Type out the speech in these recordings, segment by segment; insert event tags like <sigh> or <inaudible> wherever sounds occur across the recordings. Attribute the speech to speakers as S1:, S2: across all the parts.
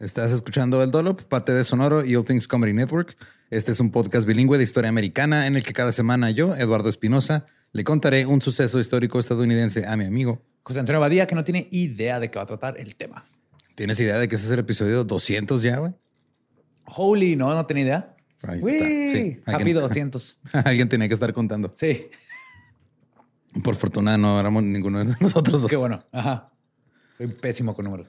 S1: Estás escuchando El Dolop, parte de Sonoro y All Things Comedy Network. Este es un podcast bilingüe de historia americana en el que cada semana yo, Eduardo Espinosa, le contaré un suceso histórico estadounidense a mi amigo.
S2: José Antonio Badía, que no tiene idea de qué va a tratar el tema.
S1: ¿Tienes idea de que ese es el episodio 200 ya, güey?
S2: Holy, no, no tenía idea.
S1: Ahí
S2: Uy,
S1: está. Sí.
S2: Happy <laughs> 200.
S1: Alguien tenía que estar contando.
S2: Sí,
S1: Por fortuna no éramos ninguno de nosotros dos.
S2: qué bueno. Ajá. Soy pésimo con números.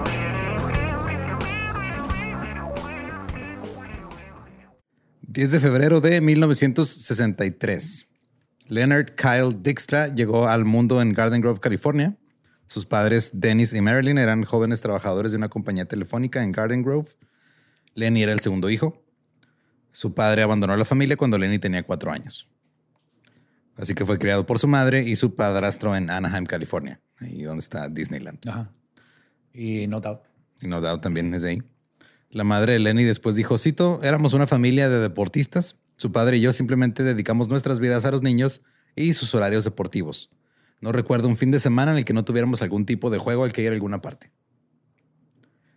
S1: 10 de febrero de 1963. Leonard Kyle Dijkstra llegó al mundo en Garden Grove, California. Sus padres, Dennis y Marilyn, eran jóvenes trabajadores de una compañía telefónica en Garden Grove. Lenny era el segundo hijo. Su padre abandonó la familia cuando Lenny tenía cuatro años. Así que fue criado por su madre y su padrastro en Anaheim, California, ahí donde está Disneyland.
S2: Ajá. Y no doubt.
S1: Y No Doubt también es de ahí. La madre de Lenny después dijo, cito, éramos una familia de deportistas. Su padre y yo simplemente dedicamos nuestras vidas a los niños y sus horarios deportivos. No recuerdo un fin de semana en el que no tuviéramos algún tipo de juego al que ir a alguna parte.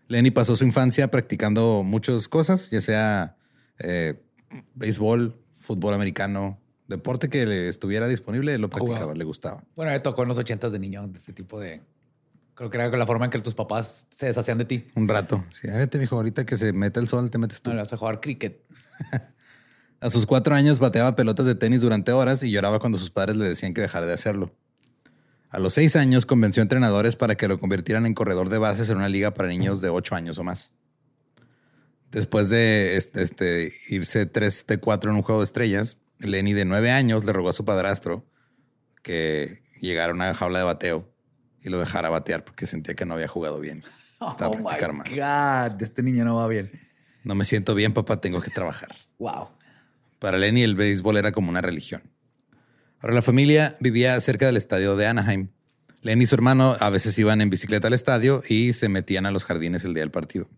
S1: Lenny pasó su infancia practicando muchas cosas, ya sea eh, béisbol, fútbol americano, deporte que le estuviera disponible, lo practicaba, le gustaba.
S2: Bueno, me tocó en los ochentas de niño de este tipo de. Creo que era la forma en que tus papás se deshacían de ti.
S1: Un rato. Sí, "Ah, vete, mijo, ahorita que se mete el sol, te metes tú.
S2: No, le vas a jugar cricket. <laughs>
S1: A sus cuatro años bateaba pelotas de tenis durante horas y lloraba cuando sus padres le decían que dejara de hacerlo. A los seis años convenció a entrenadores para que lo convirtieran en corredor de bases en una liga para niños de ocho años o más. Después de este, este, irse 3 de 4 en un juego de estrellas, Lenny de nueve años le rogó a su padrastro que llegara a una jaula de bateo y lo dejara batear porque sentía que no había jugado bien. <laughs> Estaba
S2: oh
S1: practicar
S2: my
S1: más.
S2: God, este niño no va bien.
S1: No me siento bien, papá, tengo que trabajar.
S2: Wow.
S1: Para Lenny el béisbol era como una religión. Ahora la familia vivía cerca del estadio de Anaheim. Len y su hermano a veces iban en bicicleta al estadio y se metían a los jardines el día del partido.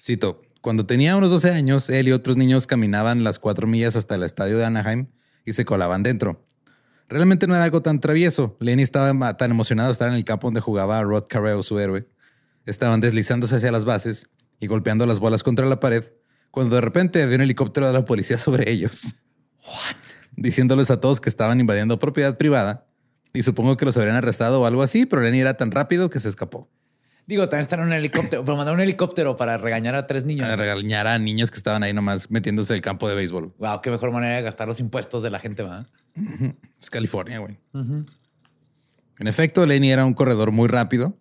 S1: Cito, cuando tenía unos 12 años, él y otros niños caminaban las cuatro millas hasta el estadio de Anaheim y se colaban dentro. Realmente no era algo tan travieso. Lenny estaba tan emocionado de estar en el campo donde jugaba Rod Carreo, su héroe. Estaban deslizándose hacia las bases y golpeando las bolas contra la pared, cuando de repente había un helicóptero de la policía sobre ellos. What? Diciéndoles a todos que estaban invadiendo propiedad privada. Y supongo que los habrían arrestado o algo así, pero Lenny era tan rápido que se escapó.
S2: Digo, también están en un helicóptero, pero mandar un helicóptero para regañar a tres niños.
S1: Para regañar a niños que estaban ahí nomás metiéndose el campo de béisbol.
S2: Wow, qué mejor manera de gastar los impuestos de la gente, ¿va? <laughs>
S1: Es California, güey. En efecto, Lenny era un corredor muy rápido.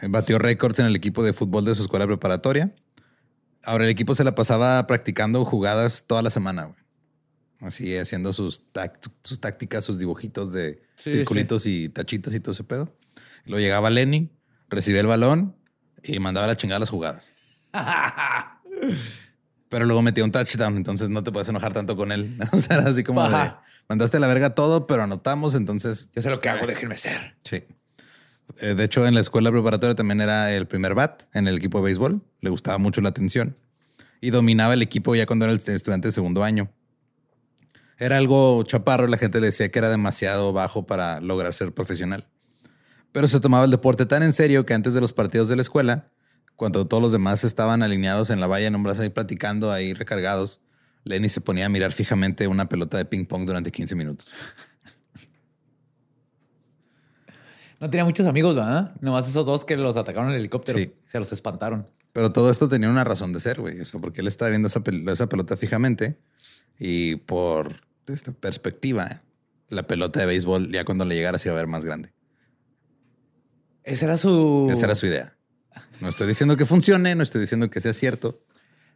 S1: Eh, Batió récords en el equipo de fútbol de su escuela preparatoria. Ahora el equipo se la pasaba practicando jugadas toda la semana, güey. Así haciendo sus, sus tácticas, sus dibujitos de
S2: Sí,
S1: circulitos y tachitas y todo ese pedo. Luego llegaba Lenny, recibía el balón y mandaba la chingada las jugadas. <laughs> Pero luego metía un touchdown, entonces no te puedes enojar tanto con él. <laughs> O sea, era así como de, mandaste a la verga todo, pero anotamos, entonces
S2: Yo sé lo que hago, déjenme ser.
S1: Sí. Eh, de hecho, en la escuela preparatoria también era el primer bat en el equipo de béisbol. Le gustaba mucho la atención y dominaba el equipo ya cuando era el estudiante de segundo año. Era algo chaparro, la gente le decía que era demasiado bajo para lograr ser profesional. Pero se tomaba el deporte tan en serio que antes de los partidos de la escuela, cuando todos los demás estaban alineados en la valla, nomás ahí platicando, ahí recargados, Lenny se ponía a mirar fijamente una pelota de ping pong durante 15 minutos.
S2: No tenía muchos amigos, ¿verdad? Nomás esos dos que los atacaron en el helicóptero.
S1: Sí.
S2: Se los espantaron.
S1: Pero todo esto tenía una razón de ser, güey. O sea, porque él estaba viendo esa, pel- esa pelota fijamente y por esta perspectiva, la pelota de béisbol ya cuando le llegara se iba a ver más grande.
S2: Esa era su.
S1: Esa era su idea. No estoy diciendo que funcione, no estoy diciendo que sea cierto.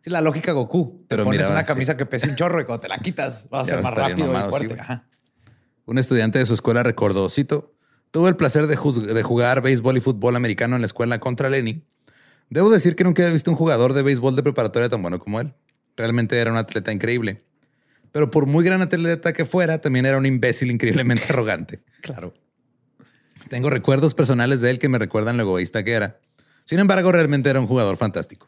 S2: Sí, la lógica Goku.
S1: Pero
S2: Pero pones
S1: mira,
S2: una
S1: sí.
S2: camisa que pesa un chorro y cuando te la quitas <laughs> vas a ser más rápido
S1: mamado,
S2: y fuerte. Ajá.
S1: Un estudiante de su escuela recordó, cito, tuve el placer de, de jugar béisbol y fútbol americano en la escuela contra Lenny. Debo decir que nunca había visto un jugador de béisbol de preparatoria tan bueno como él. Realmente era un atleta increíble. Pero por muy gran atleta que fuera, también era un imbécil increíblemente <laughs> arrogante.
S2: Claro.
S1: Tengo recuerdos personales de él que me recuerdan lo egoísta que era. Sin embargo, realmente era un jugador fantástico.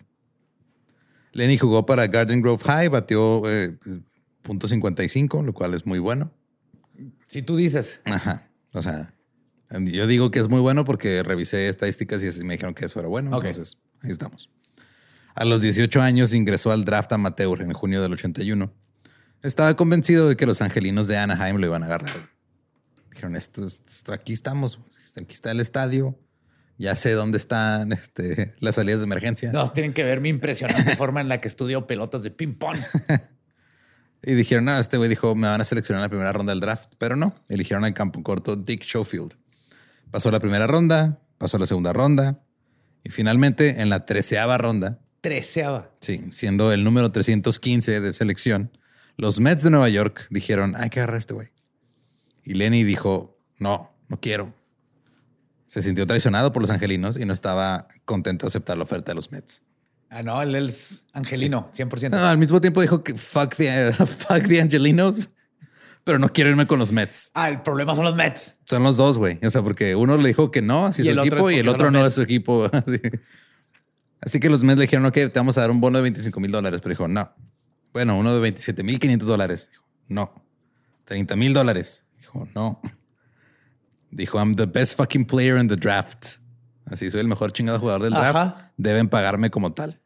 S1: Lenny jugó para Garden Grove High, batió eh, punto .55, lo cual es muy bueno.
S2: Si tú dices,
S1: Ajá. O sea, yo digo que es muy bueno porque revisé estadísticas y me dijeron que eso era bueno. Entonces, ahí estamos. A los 18 años ingresó al draft amateur en junio del 81. Estaba convencido de que los angelinos de Anaheim lo iban a agarrar. Dijeron, esto, esto- aquí estamos, aquí está el estadio. Ya sé dónde están <laughs> este, las salidas de emergencia.
S2: no, tienen que ver mi impresionante <laughs> forma en la que estudio pelotas de ping-pong. <laughs>
S1: Y dijeron, no, este güey dijo, me van a seleccionar en la primera ronda del draft. Pero no, eligieron al campo corto Dick Schofield. Pasó la primera ronda, pasó la segunda ronda y finalmente en la treceava ronda,
S2: Treceava.
S1: sí, siendo el número 315 de selección, los Mets de Nueva York dijeron, hay que agarrar a este güey. Y Lenny dijo, no, no quiero. Se sintió traicionado por los angelinos y no estaba contento de aceptar la oferta de los Mets.
S2: Ah, no, él es angelino, 100%.
S1: No, al mismo tiempo dijo que fuck the, <laughs> fuck the Angelinos, pero no quiero irme con los Mets.
S2: Ah, el problema son los Mets.
S1: Son los dos, güey. O sea, porque uno le dijo que no, así
S2: Y
S1: su equipo,
S2: es
S1: y el otro no es su equipo. <laughs> Así. Que los Mets le dijeron, ok, te vamos a dar un bono de 25 mil dólares. Pero dijo, no. Bueno, uno de 27 mil 500 dólares. No. 30 mil dólares. Dijo, no. Dijo, I'm the best fucking player in the draft. Así soy el mejor chingado jugador del draft.
S2: Ajá.
S1: Deben pagarme como tal.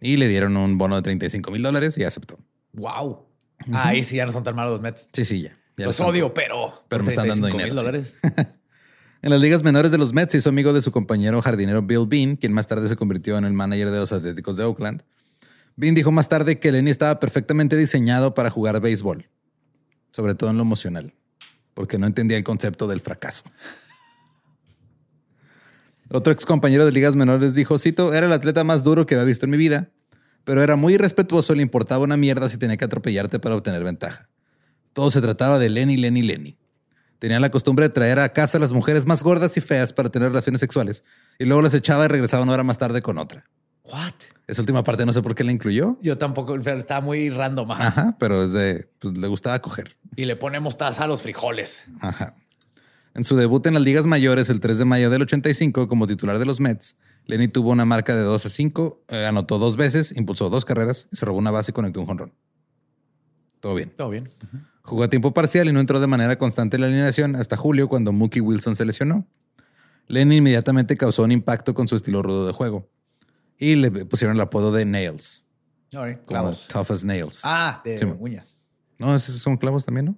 S1: Y le dieron un bono de 35 mil dólares y aceptó.
S2: Wow. Ahí sí ya no son tan malos los Mets.
S1: Sí, sí, ya. Ya
S2: los odio, pero.
S1: pero me están dando
S2: 35 mil
S1: dinero,
S2: dólares. <laughs>
S1: En las ligas menores de los Mets se hizo amigo de su compañero jardinero Bill Bean, quien más tarde se convirtió en el manager de los Atléticos de Oakland. Bean dijo más tarde que Lenny estaba perfectamente diseñado para jugar béisbol, sobre todo en lo emocional, porque no entendía el concepto del fracaso. Otro ex compañero de ligas menores dijo, cito, era el atleta más duro que había visto en mi vida, pero era muy irrespetuoso, le importaba una mierda si tenía que atropellarte para obtener ventaja. Todo se trataba de Lenny, Lenny, Lenny. Tenía la costumbre de traer a casa a las mujeres más gordas y feas para tener relaciones sexuales y luego las echaba y regresaba una hora más tarde con otra.
S2: What?
S1: Esa última parte no sé por qué la incluyó.
S2: Yo tampoco, pero está muy random. ajá.
S1: Ajá, pero es de, pues le gustaba coger.
S2: Y le ponemos taza a los frijoles.
S1: Ajá. En su debut en las ligas mayores el 3 de mayo del 85 como titular de los Mets, Lenny tuvo una marca de 2 a 5, eh, anotó dos veces, impulsó dos carreras, se robó una base y conectó un jonrón. Todo bien.
S2: Todo bien.
S1: Jugó a tiempo parcial y no entró de manera constante en la alineación hasta julio cuando Mookie Wilson se lesionó. Lenny inmediatamente causó un impacto con su estilo rudo de juego y le pusieron el apodo de Nails,
S2: right,
S1: como
S2: Clavos.
S1: Tough as Nails.
S2: Ah, de
S1: Sí,
S2: uñas.
S1: No, esos son clavos también, ¿no?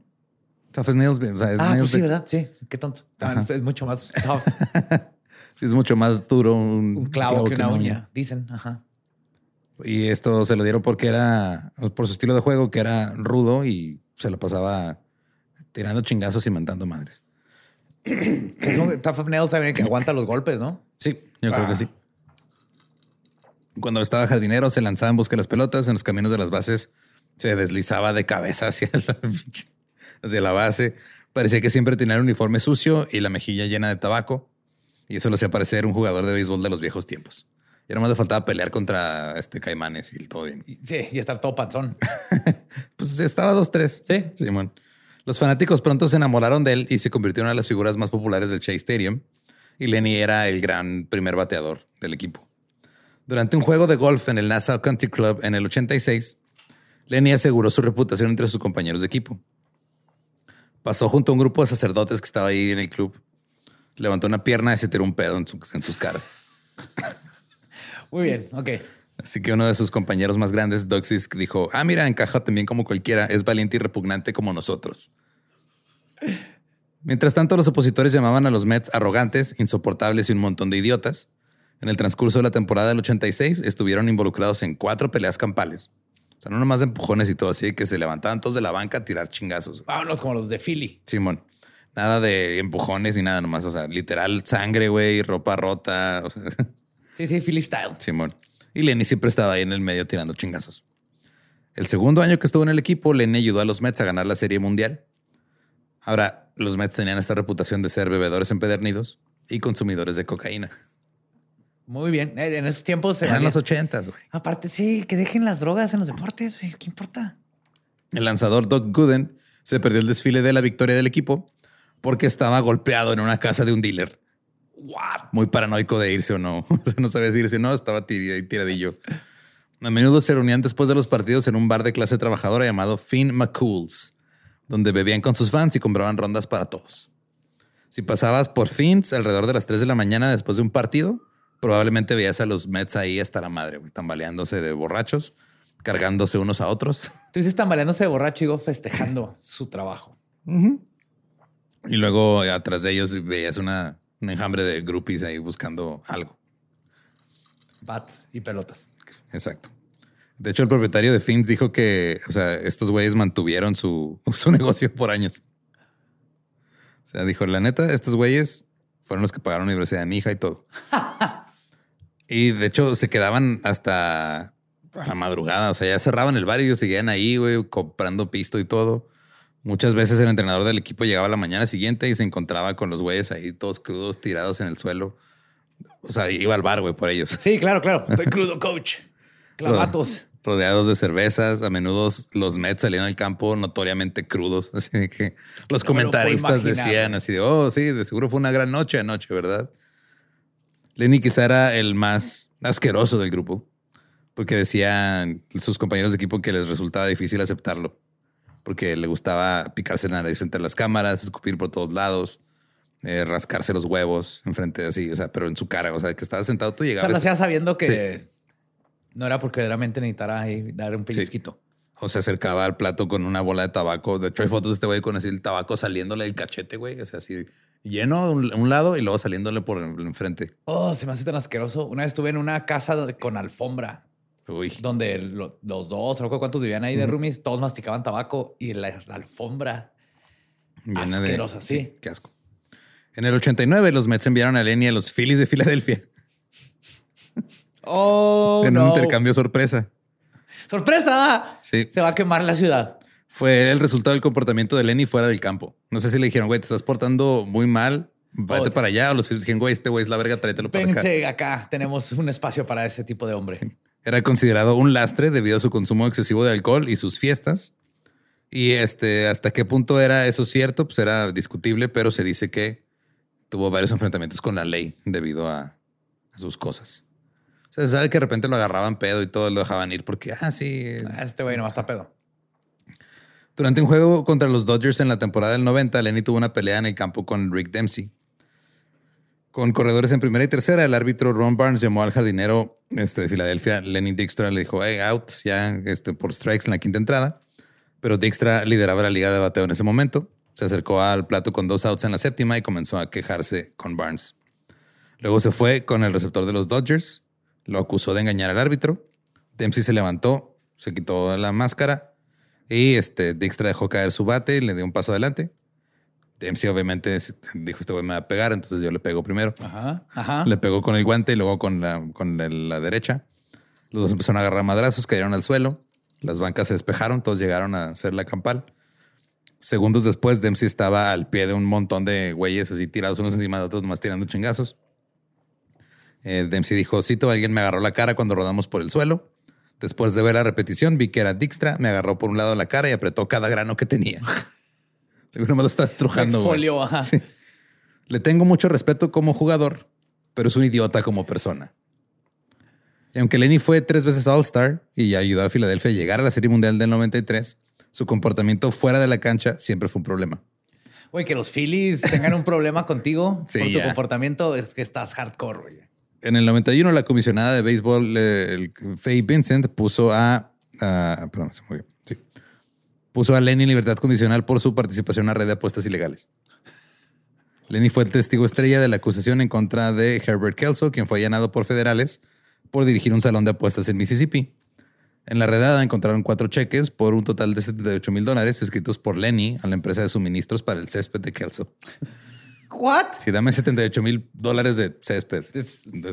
S1: Tough as Nails, o sea, es
S2: Ah,
S1: nails
S2: pues sí,
S1: de-
S2: ¿verdad? Sí, qué tonto. Ah. Es mucho más <laughs> tough.
S1: sí, es mucho más duro un,
S2: un clavo que una uña, dicen. Ajá.
S1: Y esto se lo dieron porque era, por su estilo de juego, que era rudo y se lo pasaba tirando chingazos y mentando madres.
S2: Que es un tough of nails saben que aguanta los golpes, ¿no?
S1: Sí, yo creo que sí. Cuando estaba jardinero, se lanzaba en busca de las pelotas. En los caminos de las bases se deslizaba de cabeza hacia <laughs> la, hacia la base. Parecía que siempre tenía el uniforme sucio y la mejilla llena de tabaco. Y eso lo hacía parecer un jugador de béisbol de los viejos tiempos. Y nomás le faltaba pelear contra este Caimanes y todo bien.
S2: Sí, y estar todo panzón. <laughs>
S1: Pues estaba 2-3.
S2: Sí.
S1: Simón. Los fanáticos pronto se enamoraron de él y se convirtió en las figuras más populares del Chase Stadium. Y Lenny era el gran primer bateador del equipo. Durante un juego de golf en el Nassau Country Club en el 86, Lenny aseguró su reputación entre sus compañeros de equipo. Pasó junto a un grupo de sacerdotes que estaba ahí en el club. Levantó una pierna y se tiró un pedo en, su- en sus caras. <laughs>
S2: Muy bien, ok.
S1: Así que uno de sus compañeros más grandes, Doug Sisk, dijo, ah, mira, encaja también como cualquiera, es valiente y repugnante como nosotros. Mientras tanto, los opositores llamaban a los Mets arrogantes, insoportables y un montón de idiotas. En el transcurso de la temporada del 86 estuvieron involucrados en cuatro peleas campales. O sea, no nomás de empujones y todo así, que se levantaban todos de la banca a tirar chingazos.
S2: Vámonos como los de Philly.
S1: Simón. Nada de empujones ni nada nomás. O sea, literal sangre, güey, ropa rota. O sea, <laughs>
S2: Sí, sí, Philly style.
S1: Simón. Y Lenny siempre estaba ahí en el medio tirando chingazos. El segundo año que estuvo en el equipo, Lenny ayudó a los Mets a ganar la Serie Mundial. Ahora, los Mets tenían esta reputación de ser bebedores empedernidos y consumidores de cocaína.
S2: Muy bien. Eh, En esos tiempos se
S1: Eran
S2: valía-
S1: los ochentas, güey.
S2: Aparte, sí, que dejen las drogas en los deportes, güey. ¿Qué importa?
S1: El lanzador Doug Gooden se perdió el desfile de la victoria del equipo porque estaba golpeado en una casa de un dealer.
S2: What?
S1: Muy paranoico de irse o no. <laughs> O sea, no sabía si irse o no, estaba tir- tiradillo. A menudo se reunían después de los partidos en un bar de clase trabajadora llamado Finn McCool's, donde bebían con sus fans y compraban rondas para todos. Si pasabas por Finn's alrededor de las 3 de la mañana después de un partido, probablemente veías a los Mets ahí hasta la madre, güey, tambaleándose de borrachos, cargándose unos a otros.
S2: Tú dices tambaleándose de borracho y digo, festejando <clears throat> su trabajo.
S1: Y luego atrás de ellos veías una, un enjambre de groupies ahí buscando algo.
S2: Bats y pelotas.
S1: Exacto. De hecho, el propietario de Fins dijo que, o sea, estos güeyes mantuvieron su, <laughs> su negocio por años. O sea, dijo, la neta, estos güeyes fueron los que pagaron la universidad de mi hija y todo. <laughs> y de hecho, se quedaban hasta a la madrugada. O sea, ya cerraban el bar y ellos seguían ahí, güey, comprando pisto y todo. Muchas veces el entrenador del equipo llegaba la mañana siguiente y se encontraba con los güeyes ahí todos crudos, tirados en el suelo. O sea, iba al bar, güey, por ellos.
S2: Sí, claro, claro. Estoy <laughs> crudo, coach. Clavatos.
S1: rodeados de cervezas. A menudo los Mets salían al campo notoriamente crudos. <laughs> Así que los
S2: No lo
S1: comentaristas decían así de, oh, sí, de seguro fue una gran noche anoche, ¿verdad? Lenny quizá era el más asqueroso del grupo, porque decían sus compañeros de equipo que les resultaba difícil aceptarlo, porque le gustaba picarse la nariz frente a las cámaras, escupir por todos lados, eh, rascarse los huevos enfrente así, o sea, pero en su cara, o sea, que estaba sentado, tú
S2: O sea,
S1: llegabas.
S2: lo hacía sabiendo que no era porque verdaderamente necesitara ahí dar un pellizquito.
S1: O se acercaba al plato con una bola de tabaco. De hecho, hay fotos de este güey con así el tabaco saliéndole del cachete, güey. O sea, así lleno a un, lado y luego saliéndole por el enfrente.
S2: Oh, se me hace tan asqueroso. Una vez estuve en una casa de- con alfombra
S1: Uy.
S2: donde lo- los dos, no sé cuántos vivían ahí de roomies, todos masticaban tabaco y la, la alfombra.
S1: llena de-
S2: Asquerosa, sí.
S1: Qué asco. En el 89, los Mets enviaron a Lenny a los Phillies de Filadelfia
S2: Oh, <laughs>
S1: en
S2: no.
S1: un intercambio sorpresa.
S2: ¡Sorpresa!
S1: Sí.
S2: Se va a quemar la ciudad.
S1: Fue el resultado del comportamiento de Lenny fuera del campo. No sé si le dijeron, güey, te estás portando muy mal. Vete
S2: Oh,
S1: para allá. O los dijeron, güey, este güey es la verga, tráetelo para acá.
S2: Acá. Tenemos un espacio para ese tipo de hombre.
S1: Era considerado un lastre debido a su consumo excesivo de alcohol y sus fiestas. Y este, hasta qué punto era eso cierto, pues era discutible, pero se dice que tuvo varios enfrentamientos con la ley debido a, a sus cosas. O sea, se sabe que de repente lo agarraban pedo y todo lo dejaban ir porque, ah, sí.
S2: Ah, Este güey nomás está pedo.
S1: Durante un juego contra los Dodgers en la temporada del 90, Lenny tuvo una pelea en el campo con Rick Dempsey. Con corredores en primera y tercera, el árbitro Ron Barnes llamó al jardinero este, de Filadelfia, Lenny Dijkstra, le dijo, hey, out, ya este, por strikes en la quinta entrada. Pero Dijkstra lideraba la liga de bateo en ese momento. Se acercó al plato con dos outs en la séptima y comenzó a quejarse con Barnes. Luego se fue con el receptor de los Dodgers, lo acusó de engañar al árbitro. Dempsey se levantó, se quitó la máscara y este, Dijkstra dejó caer su bate y le dio un paso adelante. Dempsey obviamente dijo, este güey me va a pegar, entonces yo le pego primero.
S2: Ajá. Ajá.
S1: Le pegó con el guante y luego con la, con la, la derecha. Los dos empezaron a agarrar madrazos, cayeron al suelo. Las bancas se despejaron, todos llegaron a hacer la campal. Segundos después, Dempsey estaba al pie de un montón de güeyes así tirados unos encima de otros, más tirando chingazos. Eh, Dempsey dijo, cito, alguien me agarró la cara cuando rodamos por el suelo. Después de ver la repetición, vi que era Dijkstra, me agarró por un lado la cara y apretó cada grano que tenía. <laughs> Seguro me lo está estrujando. güey.
S2: Exfolio, ajá.
S1: Sí. Le tengo mucho respeto como jugador, pero es un idiota como persona. Y aunque Lenny fue tres veces All-Star y ayudó a Filadelfia a llegar a la Serie Mundial del 93, su comportamiento fuera de la cancha siempre fue un problema.
S2: Güey, que los Phillies tengan un problema contigo <laughs>
S1: Sí,
S2: por tu comportamiento es que estás hardcore, güey.
S1: En el 91, la comisionada de béisbol, el Faye Vincent, puso a. a- perdón, se movió. Sí. Puso a Lenny en libertad condicional por su participación en una red de apuestas ilegales. Lenny fue el testigo estrella de la acusación en contra de Herbert Kelso, quien fue allanado por federales por dirigir un salón de apuestas en Mississippi. En la redada encontraron cuatro cheques por un total de 78 mil dólares escritos por Lenny a la empresa de suministros para el césped de Kelso.
S2: ¿What?
S1: Si dame 78 mil dólares de césped,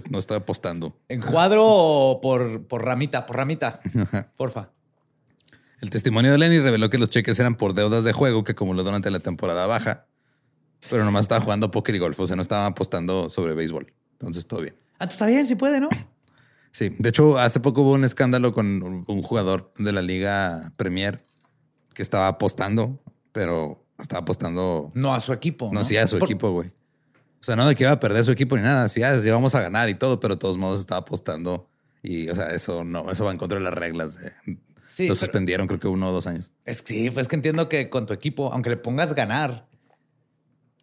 S1: no estoy apostando.
S2: ¿En cuadro o por, por ramita? Por ramita. Porfa.
S1: El testimonio de Lenny reveló que los cheques eran por deudas de juego que acumuló durante la temporada baja, pero nomás estaba jugando póker y golf, o sea, no estaba apostando sobre béisbol. Entonces, todo bien.
S2: Ah, está bien, si puede, ¿no?
S1: Sí, de hecho, hace poco hubo un escándalo con un jugador de la Liga Premier que estaba apostando, pero estaba apostando,
S2: No a su equipo.
S1: no
S2: No,
S1: sí a su
S2: Por-
S1: equipo, güey. O sea, no de que iba a perder su equipo ni nada, sí, ah, sí vamos a ganar y todo, pero de todos modos estaba apostando y, o sea, eso no, eso va en contra de las reglas. de-
S2: Sí,
S1: lo suspendieron creo que uno o dos años.
S2: Es que sí, pues que entiendo que con tu equipo, aunque le pongas ganar,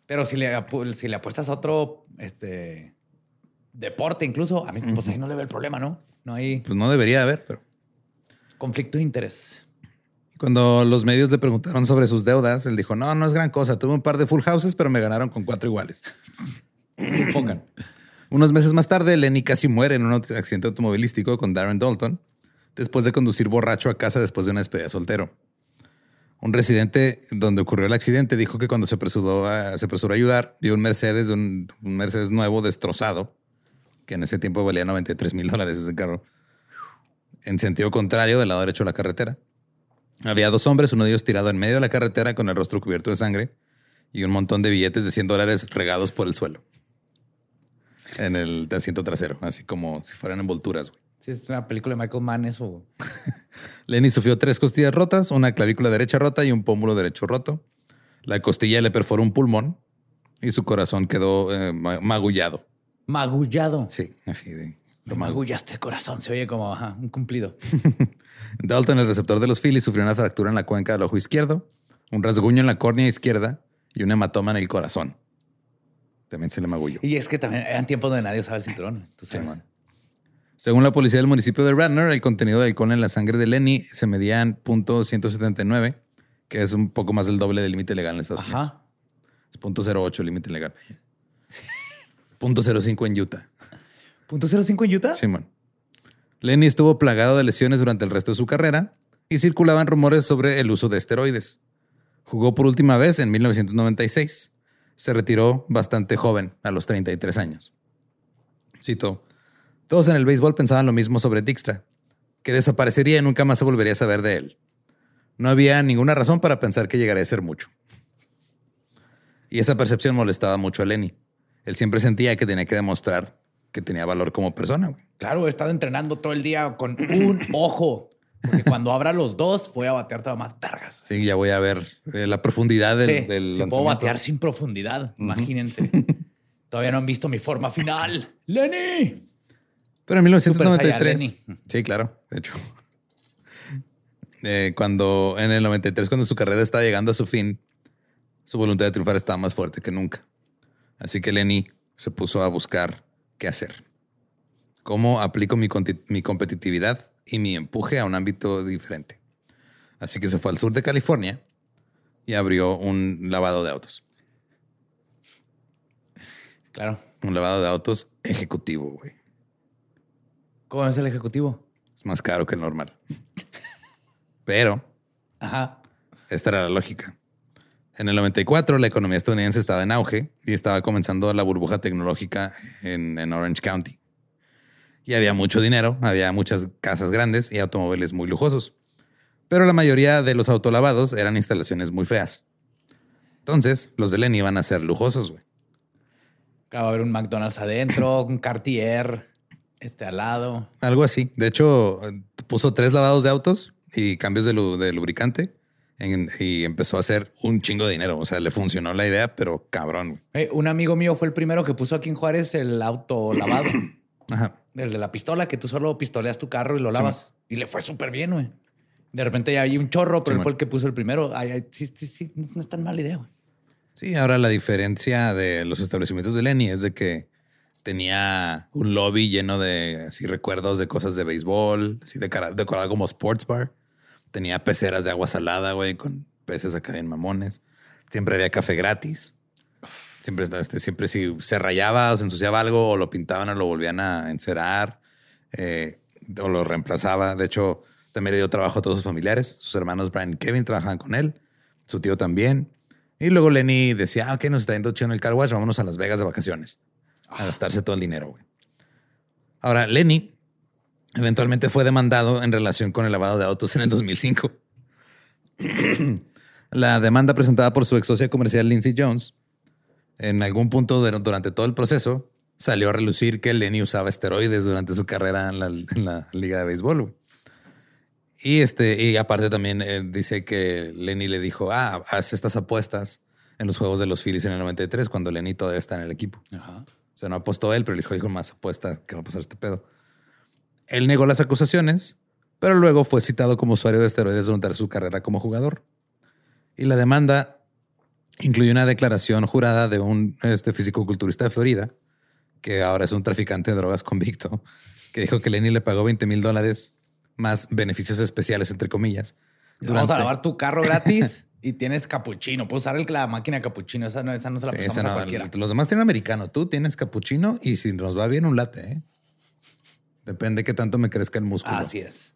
S2: pero si le, si le apuestas a otro este, deporte, incluso, a mí, pues ahí no le ve el problema, ¿no? No hay
S1: Pues no debería haber, pero...
S2: conflicto de interés.
S1: Cuando los medios le preguntaron sobre sus deudas, él dijo, no, no es gran cosa. Tuve un par de full houses, pero me ganaron con cuatro iguales. <clears throat> Pongan. Unos meses más tarde, Lenny casi muere en un accidente automovilístico con Darren Dalton, después de conducir borracho a casa después de una despedida de soltero. Un residente donde ocurrió el accidente dijo que cuando se apresuró a, se apresuró a ayudar, vio un Mercedes, un, un Mercedes nuevo destrozado, que en ese tiempo valía 93 mil dólares ese carro, en sentido contrario del lado derecho de la carretera. Había dos hombres, uno de ellos tirado en medio de la carretera con el rostro cubierto de sangre y un montón de billetes de 100 dólares regados por el suelo. En el asiento trasero, así como si fueran envolturas. güey.
S2: Sí, es una película de Michael Mann, eso. <laughs>
S1: Lenny sufrió tres costillas rotas, una clavícula derecha rota y un pómulo derecho roto. La costilla le perforó un pulmón y su corazón quedó eh, ma- magullado.
S2: Magullado.
S1: Sí, así de
S2: Lo
S1: lo magu-
S2: magullaste el corazón. Se oye como ajá, un cumplido. <laughs>
S1: Dalton, el receptor de los Phillies, sufrió una fractura en la cuenca del ojo izquierdo, un rasguño en la córnea izquierda y un hematoma en el corazón. También se le magulló.
S2: Y es que también eran tiempos donde nadie usaba el cinturón. Tú sabes.
S1: Según la policía del municipio de Radnor, el contenido de alcohol en la sangre de Lenny se medía en .179, que es un poco más del doble del límite legal en Estados Unidos.
S2: Ajá.
S1: Es .08 el límite legal. <laughs> .05 en Utah.
S2: ¿Punto 05 en Utah?
S1: Simón. Lenny estuvo plagado de lesiones durante el resto de su carrera y circulaban rumores sobre el uso de esteroides. Jugó por última vez en 1996. Se retiró bastante joven, a los 33 años. Cito, todos en el béisbol pensaban lo mismo sobre Dijkstra, que desaparecería y nunca más se volvería a saber de él. No había ninguna razón para pensar que llegaría a ser mucho. Y esa percepción molestaba mucho a Lenny. Él siempre sentía que tenía que demostrar que tenía valor como persona. güey.
S2: Claro, he estado entrenando todo el día con un <clears throat> ojo. Porque cuando abra los dos, voy a batear todavía más vergas.
S1: Sí, ya voy a ver eh, la profundidad del,
S2: Sí,
S1: del
S2: si puedo batear sin profundidad, imagínense. <laughs> Todavía no han visto mi forma final. <laughs> ¡Lenny!
S1: Pero en
S2: Super
S1: 1993.
S2: Saiyan
S1: Sí, claro, de hecho. <laughs> Eh, cuando en el 93, cuando su carrera estaba llegando a su fin, su voluntad de triunfar estaba más fuerte que nunca. Así que Lenny se puso a buscar qué hacer. ¿Cómo aplico mi, mi competitividad y mi empuje a un ámbito diferente? Así que se fue al sur de California y abrió un lavado de autos.
S2: Claro.
S1: Un lavado de autos ejecutivo, güey.
S2: ¿Cómo es el ejecutivo?
S1: Es más caro que el normal. <laughs> Pero
S2: Ajá.
S1: esta era la lógica. En el 94 la economía estadounidense estaba en auge y estaba comenzando la burbuja tecnológica en, en Orange County. Y había mucho dinero, había muchas casas grandes y automóviles muy lujosos. Pero la mayoría de los autolavados eran instalaciones muy feas. Entonces, los de Lenny iban a ser lujosos, güey.
S2: Claro, va a haber un McDonald's adentro, <laughs> un Cartier este al lado.
S1: Algo así. De hecho, puso tres lavados de autos y cambios de, lu- de lubricante en- y empezó a hacer un chingo de dinero. O sea, le funcionó la idea, pero cabrón.
S2: Eh, un amigo mío fue el primero que puso aquí en Juárez el auto <clears throat> lavado.
S1: Ajá.
S2: el de la pistola, que tú solo pistoleas tu carro y lo lavas. y le fue súper bien, güey. De repente ya hay un chorro, pero
S1: Sí,
S2: él fue el que puso el primero. Ay, ay, sí, sí, sí, no es tan mala idea, güey.
S1: Sí, ahora la diferencia de los establecimientos de Lenny es de que tenía un lobby lleno de así recuerdos de cosas de béisbol, así de cara- decorado como sports bar. Tenía peceras de agua salada, güey, con peces acá bien mamones. Siempre había café gratis. Siempre, este, siempre si se rayaba o se ensuciaba algo o lo pintaban o lo volvían a encerar eh, o lo reemplazaba. De hecho, también le dio trabajo a todos sus familiares. Sus hermanos Brian y Kevin trabajaban con él, su tío también. Y luego Lenny decía, ah, ok, nos está yendo chido en el car wash, vámonos a Las Vegas de vacaciones. A gastarse todo el dinero, güey. Ahora, Lenny eventualmente fue demandado en relación con el lavado de autos en el 2005. La demanda presentada por su ex socia comercial Lindsay Jones, en algún punto de- durante todo el proceso, salió a relucir que Lenny usaba esteroides durante su carrera en la, en la liga de béisbol. Y este, y aparte también eh, dice que Lenny le dijo, ah, haz estas apuestas en los juegos de los Phillies en el 93, cuando Lenny todavía está en el equipo.
S2: Ajá.
S1: O sea, no apostó él, pero le dijo, hijo, más apuesta que va a pasar este pedo. Él negó las acusaciones, pero luego fue citado como usuario de esteroides durante su carrera como jugador. Y la demanda incluye una declaración jurada de un este, fisicoculturista de Florida, que ahora es un traficante de drogas convicto, que dijo que Lenny le pagó 20 mil dólares más beneficios especiales, entre comillas.
S2: Vamos a lavar tu carro gratis y tienes capuchino. Puedes usar el- la máquina capuchino. Esa no, esa no se la
S1: Sí,
S2: prestamos
S1: ese
S2: a
S1: no,
S2: cualquiera.
S1: los demás tienen americano. Tú tienes capuchino y si nos va bien, un latte. ¿eh? Depende qué tanto me crezca el músculo.
S2: Así es.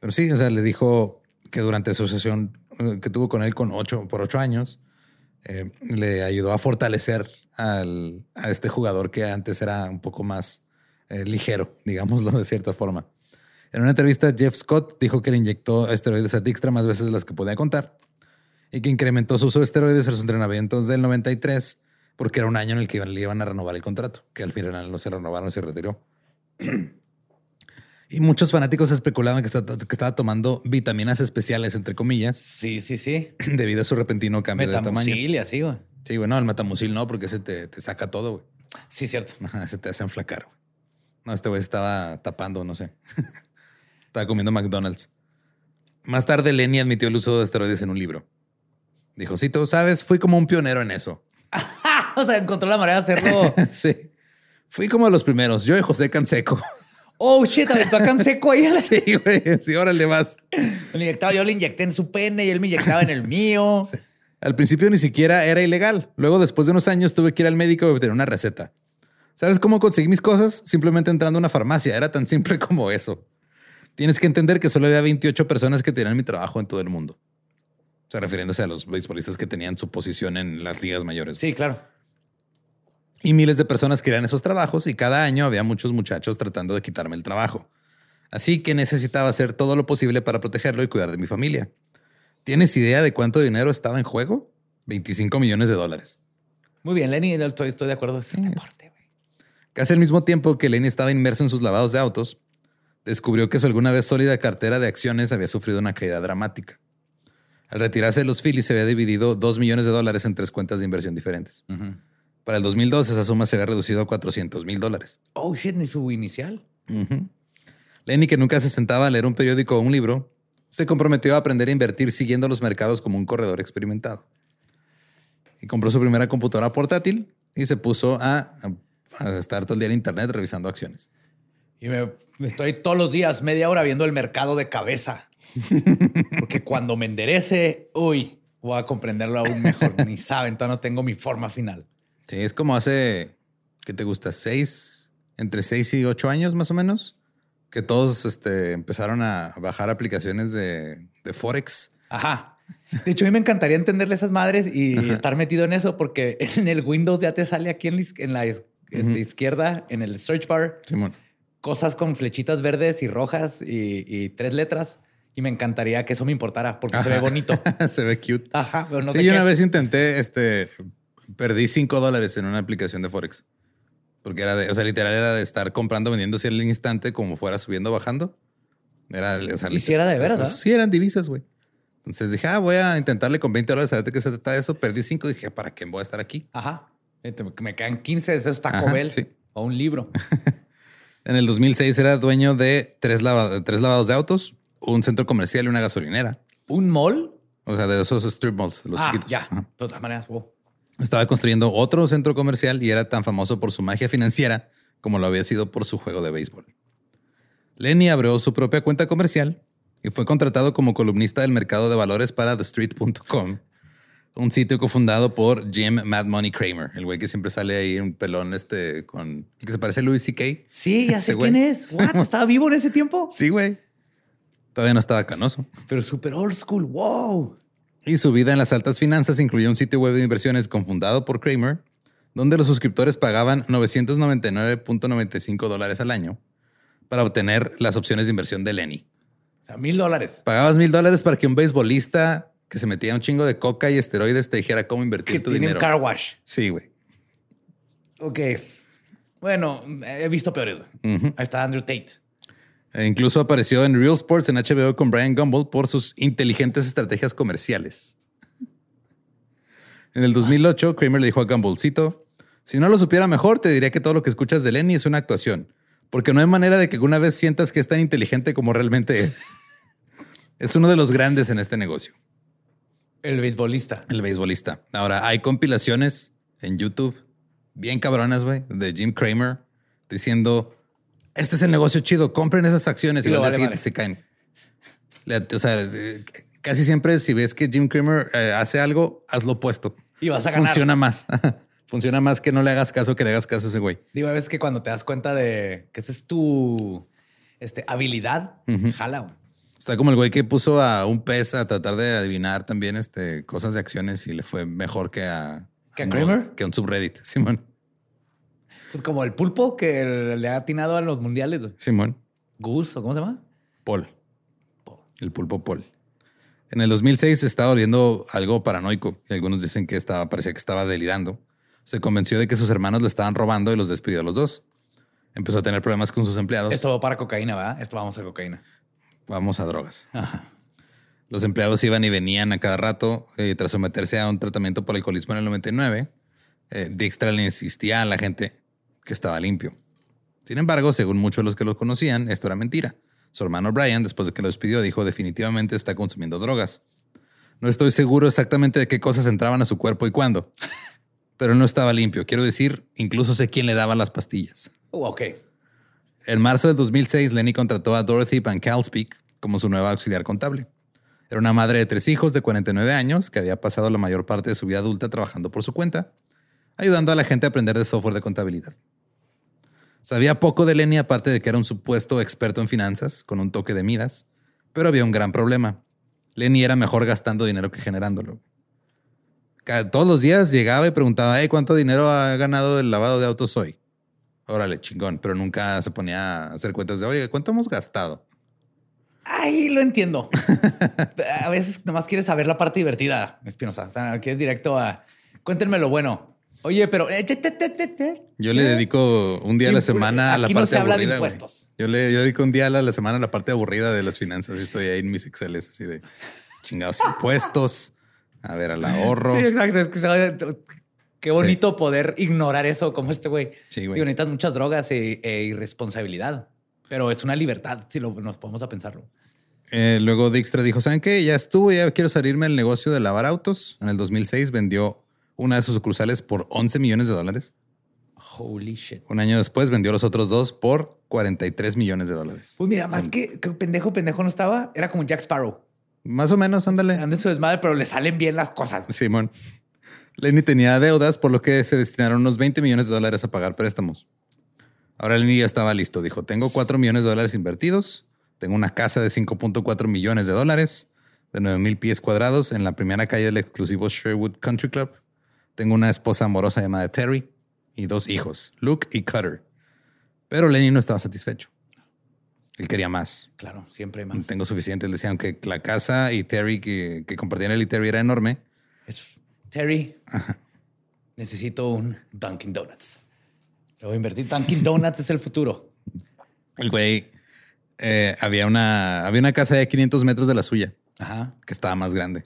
S1: Pero sí, o sea, le dijo que durante su sesión eh, que tuvo con él con ocho, por ocho años, eh, le ayudó a fortalecer al- a este jugador que antes era un poco más eh, ligero, <laughs> digámoslo de cierta forma. En una entrevista, Jeff Scott dijo que le inyectó esteroides a Dijkstra más veces de las que podía contar y que incrementó su uso de esteroides en los entrenamientos del 93 porque era un año en el que le iban a renovar el contrato, que al final no se renovaron y se retiró. <clears throat> Y muchos fanáticos especulaban que, está- que estaba tomando vitaminas especiales, entre comillas,
S2: Sí, sí, sí. <clears throat>
S1: debido a su repentino cambio de tamaño.
S2: Metamucil y así, güey.
S1: Sí, bueno, el metamucil no, porque ese te, te saca todo, güey.
S2: Sí, cierto.
S1: Ese te hace enflacar, güey. No, este güey estaba tapando, no sé. <laughs> estaba comiendo McDonald's. Más tarde, Lenny admitió el uso de esteroides en un libro. Dijo, sí, tú sabes, fui como un pionero en eso. <laughs>
S2: o sea, encontró la manera de hacerlo. <laughs>
S1: sí. Fui como de los primeros, yo y José Canseco.
S2: Oh, shit, aventó acá en seco ahí. <laughs>
S1: sí, güey, sí, órale vas.
S2: Le inyectaba, yo le inyecté en su pene y él me inyectaba en el mío. <laughs>
S1: Al principio ni siquiera era ilegal. Luego, después de unos años, tuve que ir al médico y obtener una receta. ¿Sabes cómo conseguí mis cosas? Simplemente entrando a una farmacia. Era tan simple <laughs> como eso. Tienes que entender que solo había 28 personas que tenían mi trabajo en todo el mundo. O sea, refiriéndose a los beisbolistas que tenían su posición en las ligas mayores.
S2: Sí, claro.
S1: Y miles de personas querían esos trabajos y cada año había muchos muchachos tratando de quitarme el trabajo. Así que necesitaba hacer todo lo posible para protegerlo y cuidar de mi familia. ¿Tienes idea de cuánto dinero estaba en juego? 25 millones de dólares.
S2: Muy bien, Lenny, estoy, estoy de acuerdo. Es deporte, güey.
S1: Casi al mismo tiempo que Lenny estaba inmerso en sus lavados de autos, descubrió que su alguna vez sólida cartera de acciones había sufrido una caída dramática. Al retirarse de los Phillies se había dividido 2 millones de dólares en tres cuentas de inversión diferentes. Para el 2012 esa suma se había reducido a 400 mil dólares.
S2: Oh, shit, ni su inicial.
S1: Lenny, que nunca se sentaba a leer un periódico o un libro, se comprometió a aprender a invertir siguiendo los mercados como un corredor experimentado. Y compró su primera computadora portátil y se puso a, a estar todo el día en internet revisando acciones.
S2: Y me, me estoy todos los días media hora viendo el mercado de cabeza. <laughs> Porque cuando me enderece, uy, voy a comprenderlo aún mejor. Ni saben, todavía no tengo mi forma final.
S1: Sí, es como hace, ¿qué te gusta? Seis, entre seis y ocho años más o menos, que todos este, empezaron a bajar aplicaciones de, de Forex.
S2: Ajá. De hecho, a mí me encantaría entenderle esas madres y estar metido en eso porque <laughs> en el Windows ya te sale aquí en la, en la este, izquierda, en el search bar,
S1: Simón.
S2: cosas con flechitas verdes y rojas y, y tres letras. Y me encantaría que eso me importara porque se ve bonito. <laughs>
S1: Se ve cute.
S2: Ajá, pero no
S1: sí,
S2: sé
S1: yo
S2: qué
S1: una vez intenté, este, perdí cinco dólares en una aplicación de Forex. Porque era de, o sea, literal era de estar comprando, vendiendo así al instante como fuera subiendo bajando. Era, o sea,
S2: ¿Y si era de
S1: literal-
S2: verdad?
S1: Sí, eran divisas, güey. Entonces dije, ah, voy a intentarle con 20 dólares a ver de qué se trata eso. Perdí cinco. Dije, ¿para qué voy a estar aquí?
S2: Ajá. Este, Me quedan 15 de esos Taco
S1: Ajá,
S2: Bell
S1: sí.
S2: o un libro. <laughs>
S1: En el 2006 era dueño de tres, lava- tres lavados de autos, un centro comercial y una gasolinera.
S2: ¿Un mall?
S1: O sea, de esos strip malls, de los
S2: ah,
S1: chiquitos.
S2: ya. De todas maneras, wow.
S1: Estaba construyendo otro centro comercial y era tan famoso por su magia financiera como lo había sido por su juego de béisbol. Lenny abrió su propia cuenta comercial y fue contratado como columnista del mercado de valores para TheStreet.com, un sitio cofundado por Jim Mad Money Kramer, el güey que siempre sale ahí un pelón este con el que se parece a Louis C.K.
S2: Sí, ya sé quién es. What? <laughs> ¿Estaba vivo en ese tiempo?
S1: Sí, güey. Todavía no estaba canoso.
S2: Pero súper old school. Wow.
S1: Y su vida en las altas finanzas incluía un sitio web de inversiones confundado por Kramer, donde los suscriptores pagaban 999.95 dólares al año para obtener las opciones de inversión de Lenny.
S2: O sea, mil dólares.
S1: Pagabas mil dólares para que un beisbolista que se metía un chingo de coca y esteroides te dijera cómo invertir
S2: Que
S1: tu
S2: tiene un
S1: dinero.
S2: car wash.
S1: Sí, güey.
S2: Ok. Bueno, he visto peores. güey. Ahí está Andrew Tate.
S1: E incluso apareció en Real Sports en HBO con Brian Gumbel por sus inteligentes estrategias comerciales. En el 2008, Kramer le dijo a Gumbel, cito, si no lo supiera mejor, te diría que todo lo que escuchas de Lenny es una actuación, porque no hay manera de que alguna vez sientas que es tan inteligente como realmente es. <laughs> Es uno de los grandes en este negocio,
S2: El beisbolista.
S1: el beisbolista. Ahora, hay compilaciones en YouTube bien cabronas, güey, de Jim Kramer diciendo, este es el negocio chido, compren esas acciones y,
S2: Y lo vale
S1: se caen. O sea, eh, casi siempre si ves que Jim Kramer eh, hace algo, hazlo opuesto.
S2: Y vas a ganar.
S1: Funciona más. <laughs> Funciona más que no le hagas caso que le hagas caso a ese güey.
S2: Digo, a veces que cuando te das cuenta de que esa es tu este, habilidad, jala.
S1: Está como el güey que puso a un pez a tratar de adivinar también este, cosas de acciones y le fue mejor que a...
S2: ¿Que a Kramer?
S1: Que a un subreddit. <laughs> Simón.
S2: Pues como el pulpo que le ha atinado a los mundiales. güey.
S1: Simón.
S2: Gus, ¿o cómo se llama?
S1: Paul. El pulpo Paul. En el 2006 se estaba volviendo algo paranoico y algunos dicen que estaba, parecía que estaba delirando. Se convenció de que sus hermanos le estaban robando y los despidió a los dos. Empezó a tener problemas con sus empleados.
S2: Esto va para cocaína, ¿verdad? Esto vamos a cocaína.
S1: Vamos a drogas. Los empleados iban y venían a cada rato eh, tras someterse a un tratamiento por alcoholismo en el 99. Eh, Dijkstra le insistía a la gente que estaba limpio. Sin embargo, según muchos de los que lo conocían, esto era mentira. Su hermano Brian, después de que lo despidió, dijo definitivamente está consumiendo drogas. No estoy seguro exactamente de qué cosas entraban a su cuerpo y cuándo, <laughs> pero no estaba limpio. Quiero decir, incluso sé quién le daba las pastillas.
S2: Oh, ok.
S1: En marzo de 2006, Lenny contrató a Dorothy Van Kalspeak como su nueva auxiliar contable. Era una madre de tres hijos de 49 años que había pasado la mayor parte de su vida adulta trabajando por su cuenta, ayudando a la gente a aprender de software de contabilidad. Sabía poco de Lenny aparte de que era un supuesto experto en finanzas con un toque de Midas, pero había un gran problema. Lenny era mejor gastando dinero que generándolo. Todos los días llegaba y preguntaba, "Hey, ¿cuánto dinero ha ganado el lavado de autos hoy? Órale, chingón, pero nunca se ponía a hacer cuentas de, oye, ¿cuánto hemos gastado?
S2: Ahí lo entiendo. <laughs> a veces nomás quieres saber la parte divertida, Espinosa. O sea, Quieres directo a cuéntenme lo bueno. Oye, pero... eh.
S1: Yo le dedico un día a la semana a la
S2: aquí
S1: parte
S2: no se habla de
S1: aburrida. güey.
S2: impuestos.
S1: Yo le yo dedico un día a la, la semana a la parte aburrida de las finanzas. Y Estoy ahí en mis Exceles así de chingados impuestos. A ver, al ahorro.
S2: Sí, exacto. Es que qué bonito poder ignorar eso como este güey.
S1: Sí, güey.
S2: Digo, necesitas muchas drogas e, e irresponsabilidad, pero es una libertad si lo, nos podemos a pensarlo.
S1: Eh, luego Dijkstra dijo, ¿saben qué? Ya estuvo, ya quiero salirme del negocio de lavar autos. En el 2006 vendió una de sus sucursales por 11 millones de dólares.
S2: Holy shit.
S1: Un año después vendió los otros dos por 43 millones de dólares.
S2: Pues mira, más que, que pendejo, pendejo no estaba, era como Jack Sparrow.
S1: Más o menos, ándale.
S2: Anda en su desmadre, pero le salen bien las cosas.
S1: Simón. Lenny tenía deudas, por lo que se destinaron unos 20 millones de dólares a pagar préstamos. Ahora Lenny ya estaba listo. Dijo, tengo 4 millones de dólares invertidos, tengo una casa de 5.4 millones de dólares, de 9 mil pies cuadrados en la primera calle del exclusivo Sherwood Country Club. Tengo una esposa amorosa llamada Terry y dos hijos, Luke y Cutter. Pero Lenny no estaba satisfecho. Él quería más.
S2: Claro, siempre
S1: No
S2: más.
S1: tengo suficiente. Él decía, aunque la casa y Terry que, que compartían él y Terry era enorme,
S2: Es- Terry, necesito un Dunkin' Donuts. Lo voy a invertir. Dunkin' Donuts es el futuro.
S1: El güey eh, había una había una casa de 500 metros de la suya
S2: Ajá.
S1: que estaba más grande.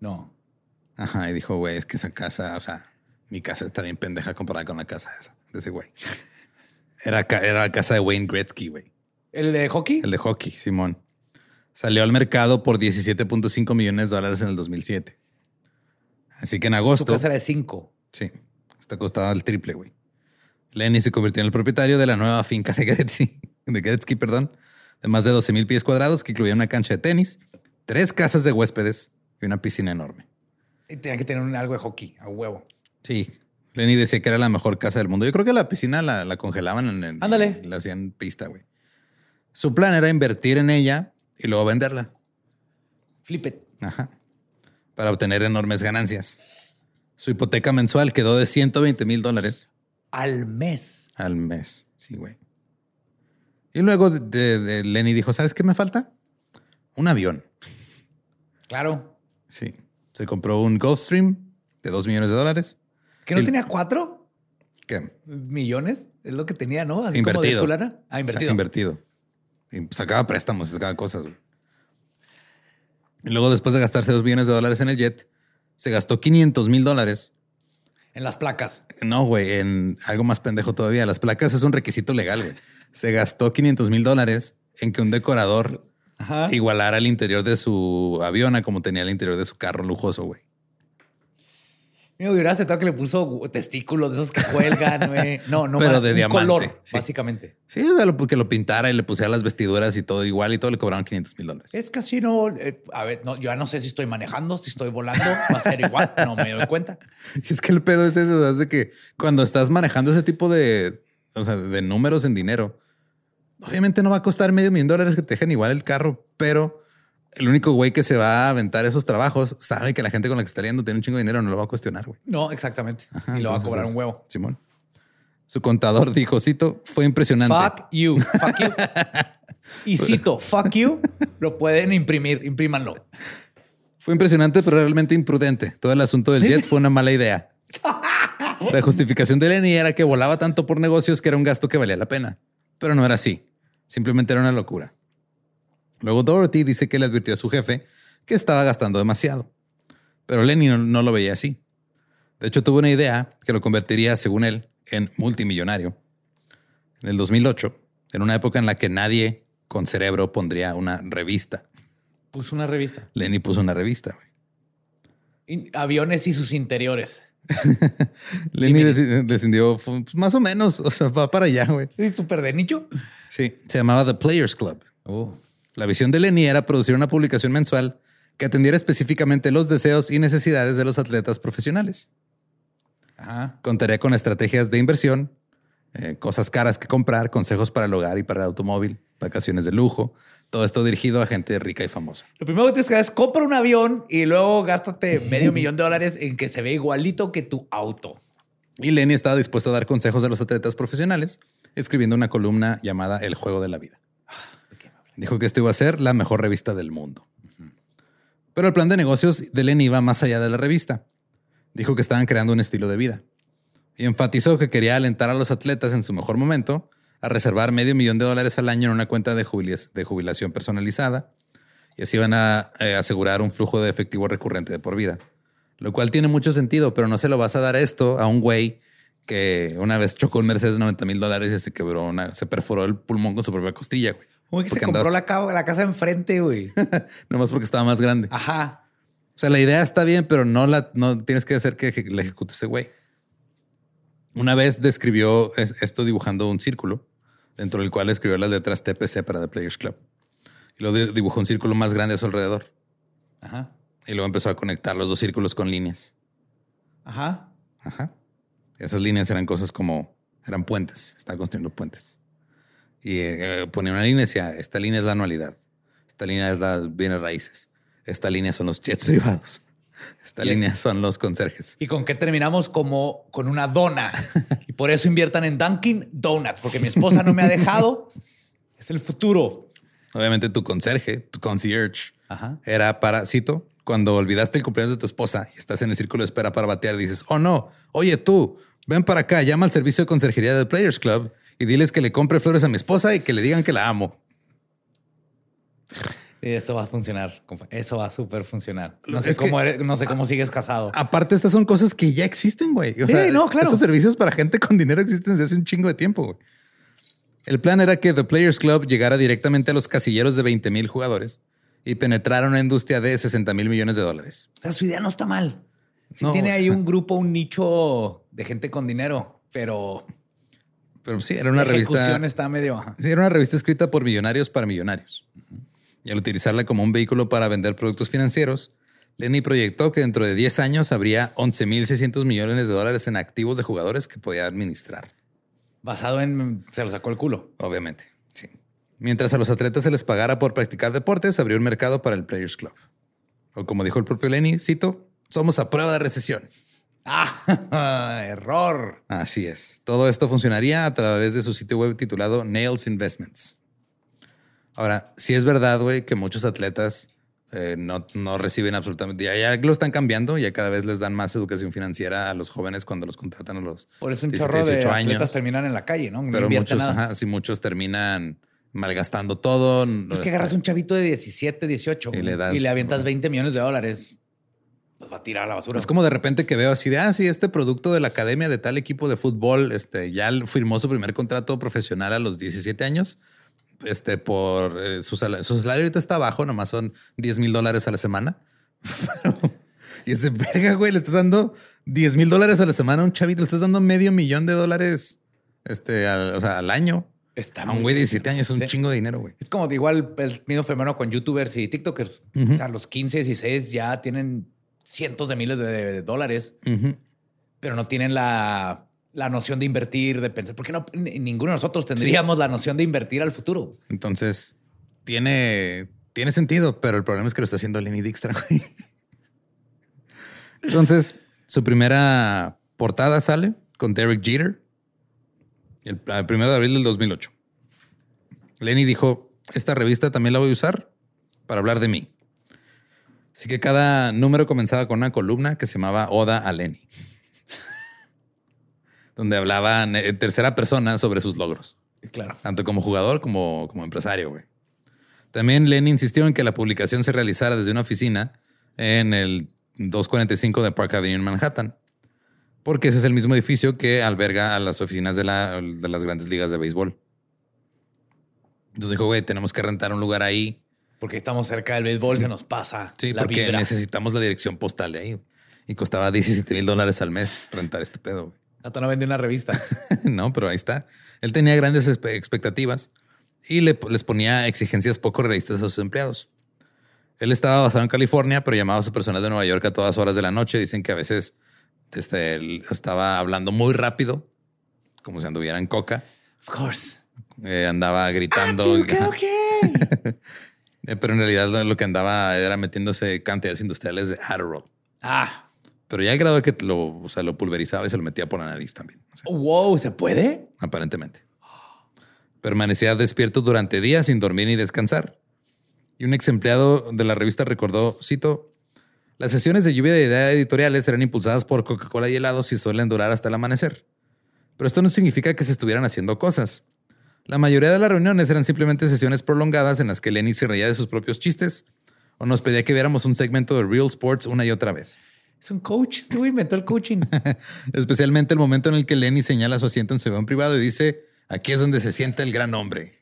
S2: No.
S1: Ajá. Y dijo, güey, es que esa casa, o sea, mi casa está bien pendeja comparada con la casa esa de ese güey. Era, la casa de Wayne Gretzky, güey.
S2: ¿El de hockey?
S1: El de hockey, Simón. Salió al mercado por 17.5 millones de dólares en el 2007. Así que en
S2: Su
S1: agosto.
S2: casa era de cinco.
S1: Sí, esta costaba el triple, güey. Lenny se convirtió en el propietario de la nueva finca de Gretzky, de Gretzky, perdón, de más de 12 mil pies cuadrados que incluía una cancha de tenis, tres casas de huéspedes y una piscina enorme.
S2: Y tenía que tener un- algo de hockey, a huevo.
S1: Sí, Lenny decía que era la mejor casa del mundo. Yo creo que la piscina la, la congelaban en el,
S2: Ándale.
S1: y la hacían pista, güey. Su plan era invertir en ella y luego venderla.
S2: Flip it.
S1: Ajá. Para obtener enormes ganancias. Su hipoteca mensual quedó de 120 mil dólares
S2: Al mes.
S1: al mes. Sí, güey. Y luego de, de- de Lenny dijo, ¿sabes qué me falta? Un avión.
S2: Claro.
S1: Sí. Se compró un Gulfstream de 2 millones de dólares.
S2: ¿Que no
S1: El-
S2: tenía cuatro
S1: ¿Qué?
S2: millones? Es lo que tenía, ¿no? Así como de
S1: Invertido.
S2: su lana. Ah, invertido.
S1: Invertido. Y sacaba préstamos, sacaba cosas. Y luego, después de gastarse 2 millones de dólares en el jet, se gastó 500 mil dólares.
S2: En las placas.
S1: No, güey, en algo más pendejo todavía. Las placas es un requisito legal, güey. Se gastó 500 mil dólares en que un decorador
S2: Ajá.
S1: igualar al interior de su avión a como tenía el interior de su carro lujoso, güey.
S2: Me hubiera aceptado que le puso testículos de esos que cuelgan, <laughs> güey. No, no
S1: Pero
S2: más,
S1: de
S2: un
S1: diamante,
S2: color,
S1: sí.
S2: básicamente.
S1: Sí, o sea, lo- que lo pintara y le pusiera las vestiduras y todo igual y todo le cobraron 500 mil dólares.
S2: Es así no. eh, a ver, no, yo ya no sé si estoy manejando, si estoy volando, va a ser igual. <laughs> No me doy cuenta. <laughs>
S1: Es que el pedo es eso, o sea, es de que cuando estás manejando ese tipo de, o sea, de números en dinero, obviamente no va a costar medio millón de dólares que te dejen igual el carro, pero el único güey que se va a aventar esos trabajos sabe que la gente con la que está liando tiene un chingo de dinero, no lo va a cuestionar, güey.
S2: No, exactamente.
S1: Ajá,
S2: y lo va a cobrar un huevo.
S1: Simón. Su contador dijo, cito, fue impresionante.
S2: Fuck you. Fuck you. <laughs> Y cito, fuck you, lo pueden imprimir, imprímanlo.
S1: Fue impresionante, pero realmente imprudente. Todo el asunto del jet fue una mala idea. <laughs> La justificación de Lenny era que volaba tanto por negocios que era un gasto que valía la pena. Pero no era así. Simplemente era una locura. Luego Dorothy dice que le advirtió a su jefe que estaba gastando demasiado. Pero Lenny no, no lo veía así. De hecho, tuvo una idea que lo convertiría, según él, en multimillonario. En el 2008, en una época en la que nadie con cerebro pondría una revista.
S2: Puso una revista.
S1: Lenny puso una revista.
S2: aviones y sus interiores. <laughs>
S1: Lenny decidió pues, más o menos, o sea, va para allá, güey.
S2: ¿Es súper de nicho?
S1: Sí, se llamaba The Players Club. La visión de Lenny era producir una publicación mensual que atendiera específicamente los deseos y necesidades de los atletas profesionales.
S2: Ajá.
S1: Contaría con estrategias de inversión, eh, cosas caras que comprar, consejos para el hogar y para el automóvil, vacaciones de lujo. Todo esto dirigido a gente rica y famosa.
S2: Lo primero que tienes que hacer es compra un avión y luego gástate medio <laughs> millón de dólares en que se ve igualito que tu auto.
S1: Y Lenny estaba dispuesto a dar consejos a los atletas profesionales, escribiendo una columna llamada El juego de la vida. Dijo que esto iba a ser la mejor revista del mundo. Pero el plan de negocios de Lenny iba más allá de la revista. Dijo que estaban creando un estilo de vida. y enfatizó que quería alentar a los atletas en su mejor momento a reservar medio millón de dólares al año en una cuenta de jubilación personalizada y así van a eh, asegurar un flujo de efectivo recurrente de por vida. Lo cual tiene mucho sentido, pero no se lo vas a dar esto a un güey que una vez chocó un Mercedes de 90 mil dólares y se quebró, una, se perforó el pulmón con su propia costilla, güey.
S2: Uy, que se compró
S1: andabas-
S2: la, la casa enfrente, güey. <laughs>
S1: Nomás porque estaba más grande.
S2: Ajá.
S1: O sea, la idea está bien, pero no la no tienes que hacer que la ejecute ese güey. Una vez describió es- esto dibujando un círculo, dentro del cual escribió las letras TPC para The Players Club. Y luego di- dibujó un círculo más grande a su alrededor.
S2: Ajá.
S1: Y luego empezó a conectar los dos círculos con líneas.
S2: Ajá.
S1: Ajá. Esas líneas eran cosas como, eran puentes, estaba construyendo puentes. Y eh, ponía una línea y decía, esta línea es la anualidad, esta línea es las bienes raíces, esta línea son los jets <laughs> privados, esta línea son los conserjes.
S2: ¿Y con qué terminamos? Como con una dona. <laughs> y por eso inviertan en Dunkin' Donuts, porque mi esposa no me ha dejado. <laughs> Es el futuro.
S1: Obviamente tu conserje, tu concierge,
S2: Ajá.
S1: era para, cito, cuando olvidaste el cumpleaños de tu esposa y estás en el círculo de espera para batear, dices, oh no, oye tú, ven para acá, llama al servicio de conserjería del Players Club y diles que le compre flores a mi esposa y que le digan que la amo.
S2: Y eso va a funcionar. Eso va a súper funcionar. No sé,
S1: que-
S2: cómo, eres- no sé cómo sigues casado.
S1: Aparte, estas son cosas que ya existen, güey. O
S2: Sí,
S1: sea,
S2: no, claro.
S1: Esos servicios para gente con dinero existen desde hace un chingo de tiempo, güey. El plan era que The Players Club llegara directamente a los casilleros de 20 mil jugadores y penetrara una industria de 60 mil millones de dólares.
S2: O sea, su idea no está mal.
S1: No,
S2: tiene ahí un grupo, un nicho de gente con dinero, pero
S1: Pero sí, era una
S2: la
S1: revista.
S2: está medio...
S1: Sí, era una revista escrita por millonarios para millonarios. Y al utilizarla como un vehículo para vender productos financieros, Lenny proyectó que dentro de 10 años habría 11.600 millones de dólares en activos de jugadores que podía administrar.
S2: Basado en... Se lo sacó el culo.
S1: Obviamente, sí. Mientras a los atletas se les pagara por practicar deportes, abrió un mercado para el Players Club. O como dijo el propio Lenny, cito, somos a prueba de recesión.
S2: Ah, <laughs> error.
S1: Así es. Todo esto funcionaría a través de su sitio web titulado Nails Investments. Ahora, sí es verdad, güey, que muchos atletas eh, no, no reciben absolutamente. Ya, ya lo están cambiando, ya cada vez les dan más educación financiera a los jóvenes cuando los contratan a los
S2: Por eso un
S1: 17,
S2: chorro de
S1: 18
S2: atletas terminan en la calle, ¿no? No
S1: Pero muchos,
S2: nada.
S1: ajá, sí, muchos terminan malgastando todo.
S2: Es que agarras un chavito de 17, 18
S1: Y le das-
S2: y le avientas 20 millones de dólares. Los va a tirar a la basura.
S1: Es como de repente que veo así de, ah, sí, este producto de la academia de tal equipo de fútbol, este, ya firmó su primer contrato profesional a los 17 años. Este, por eh, su, salario, su salario ahorita está bajo, nomás son 10 mil dólares a la semana. <laughs> y ese verga, güey, le estás dando 10 mil dólares a la semana a un chavito, le estás dando medio millón de dólares este, al, o sea, al año.
S2: Está
S1: A un güey de
S2: difícil.
S1: 17 años es un
S2: Sí.
S1: chingo de dinero, güey.
S2: Es como de igual el mismo fenómeno con youtubers y tiktokers. O sea, los 15, 16 ya tienen cientos de miles de, de dólares, pero no tienen la, la noción de invertir, de pensar. Porque no, Ni- ninguno de nosotros tendríamos la noción de invertir al futuro.
S1: Entonces, tiene, tiene sentido, pero el problema es que lo está haciendo Lenny Dijkstra. Entonces, su primera portada sale con Derek Jeter el, el primero de abril del 2008. Lenny dijo, esta revista también la voy a usar para hablar de mí. Así que cada número comenzaba con una columna que se llamaba Oda a Lenny, donde hablaban en tercera persona sobre sus logros
S2: Claro.
S1: tanto como jugador como, como empresario, güey. También Lenny insistió en que la publicación se realizara desde una oficina en el 245 de Park Avenue en Manhattan, porque ese es el mismo edificio que alberga a las oficinas de, la- de las grandes ligas de béisbol. Entonces dijo, güey, tenemos que rentar un lugar ahí.
S2: Porque estamos cerca del béisbol, se nos pasa
S1: Sí,
S2: la
S1: porque
S2: vibra.
S1: necesitamos la dirección postal de ahí. Y costaba 17 mil dólares al mes rentar este pedo, güey. <laughs>
S2: Hasta no vende una revista. <laughs>
S1: no, pero ahí está. Él tenía grandes expectativas y le- les ponía exigencias poco realistas a sus empleados. Él estaba basado en California, pero llamaba a su personal de Nueva York a todas horas de la noche. Dicen que a veces este, él estaba hablando muy rápido, como si anduviera en coca.
S2: Of course.
S1: Eh, andaba gritando. <laughs> Eh, pero en realidad lo, que andaba era metiéndose cantidades industriales de Adderall.
S2: Ah,
S1: Pero ya al grado de que lo, o sea, lo pulverizaba y se lo metía por la nariz también. O sea,
S2: wow, ¿se puede?
S1: aparentemente. Permanecía despierto durante días sin dormir ni descansar. Y un ex empleado de la revista recordó, cito, Las sesiones de lluvia de ideas editoriales eran impulsadas por Coca-Cola y helados y suelen durar hasta el amanecer. Pero esto no significa que se estuvieran haciendo cosas. La mayoría de las reuniones eran simplemente sesiones prolongadas en las que Lenny se reía de sus propios chistes o nos pedía que viéramos un segmento de Real Sports una y otra vez.
S2: Es un coach. Este güey inventó el coaching. <laughs>
S1: Especialmente el momento en el que Lenny señala su asiento en su avión privado y dice, aquí es donde se siente el gran hombre.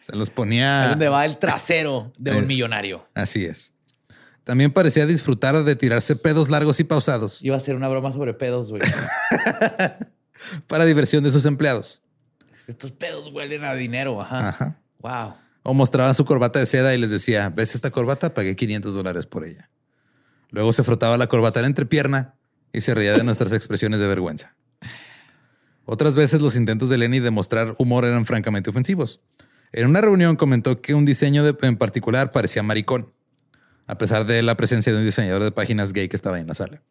S1: Se los ponía...
S2: Es donde va el trasero de un
S1: Eh.
S2: millonario.
S1: Así es. También parecía disfrutar de tirarse pedos largos y pausados
S2: Iba a ser una broma sobre pedos, güey. <laughs>
S1: para diversión de sus empleados.
S2: Estos pedos huelen a dinero. Ajá.
S1: Ajá.
S2: Wow.
S1: O mostraba su corbata de seda y les decía, ¿ves esta corbata? Pagué 500 dólares por ella. Luego se frotaba la corbata en la entrepierna y se reía de nuestras expresiones de vergüenza. Otras veces los intentos de Lenny de mostrar humor eran francamente ofensivos. En una reunión comentó que un diseño de- en particular parecía maricón, a pesar de la presencia de un diseñador de páginas gay que estaba en la sala.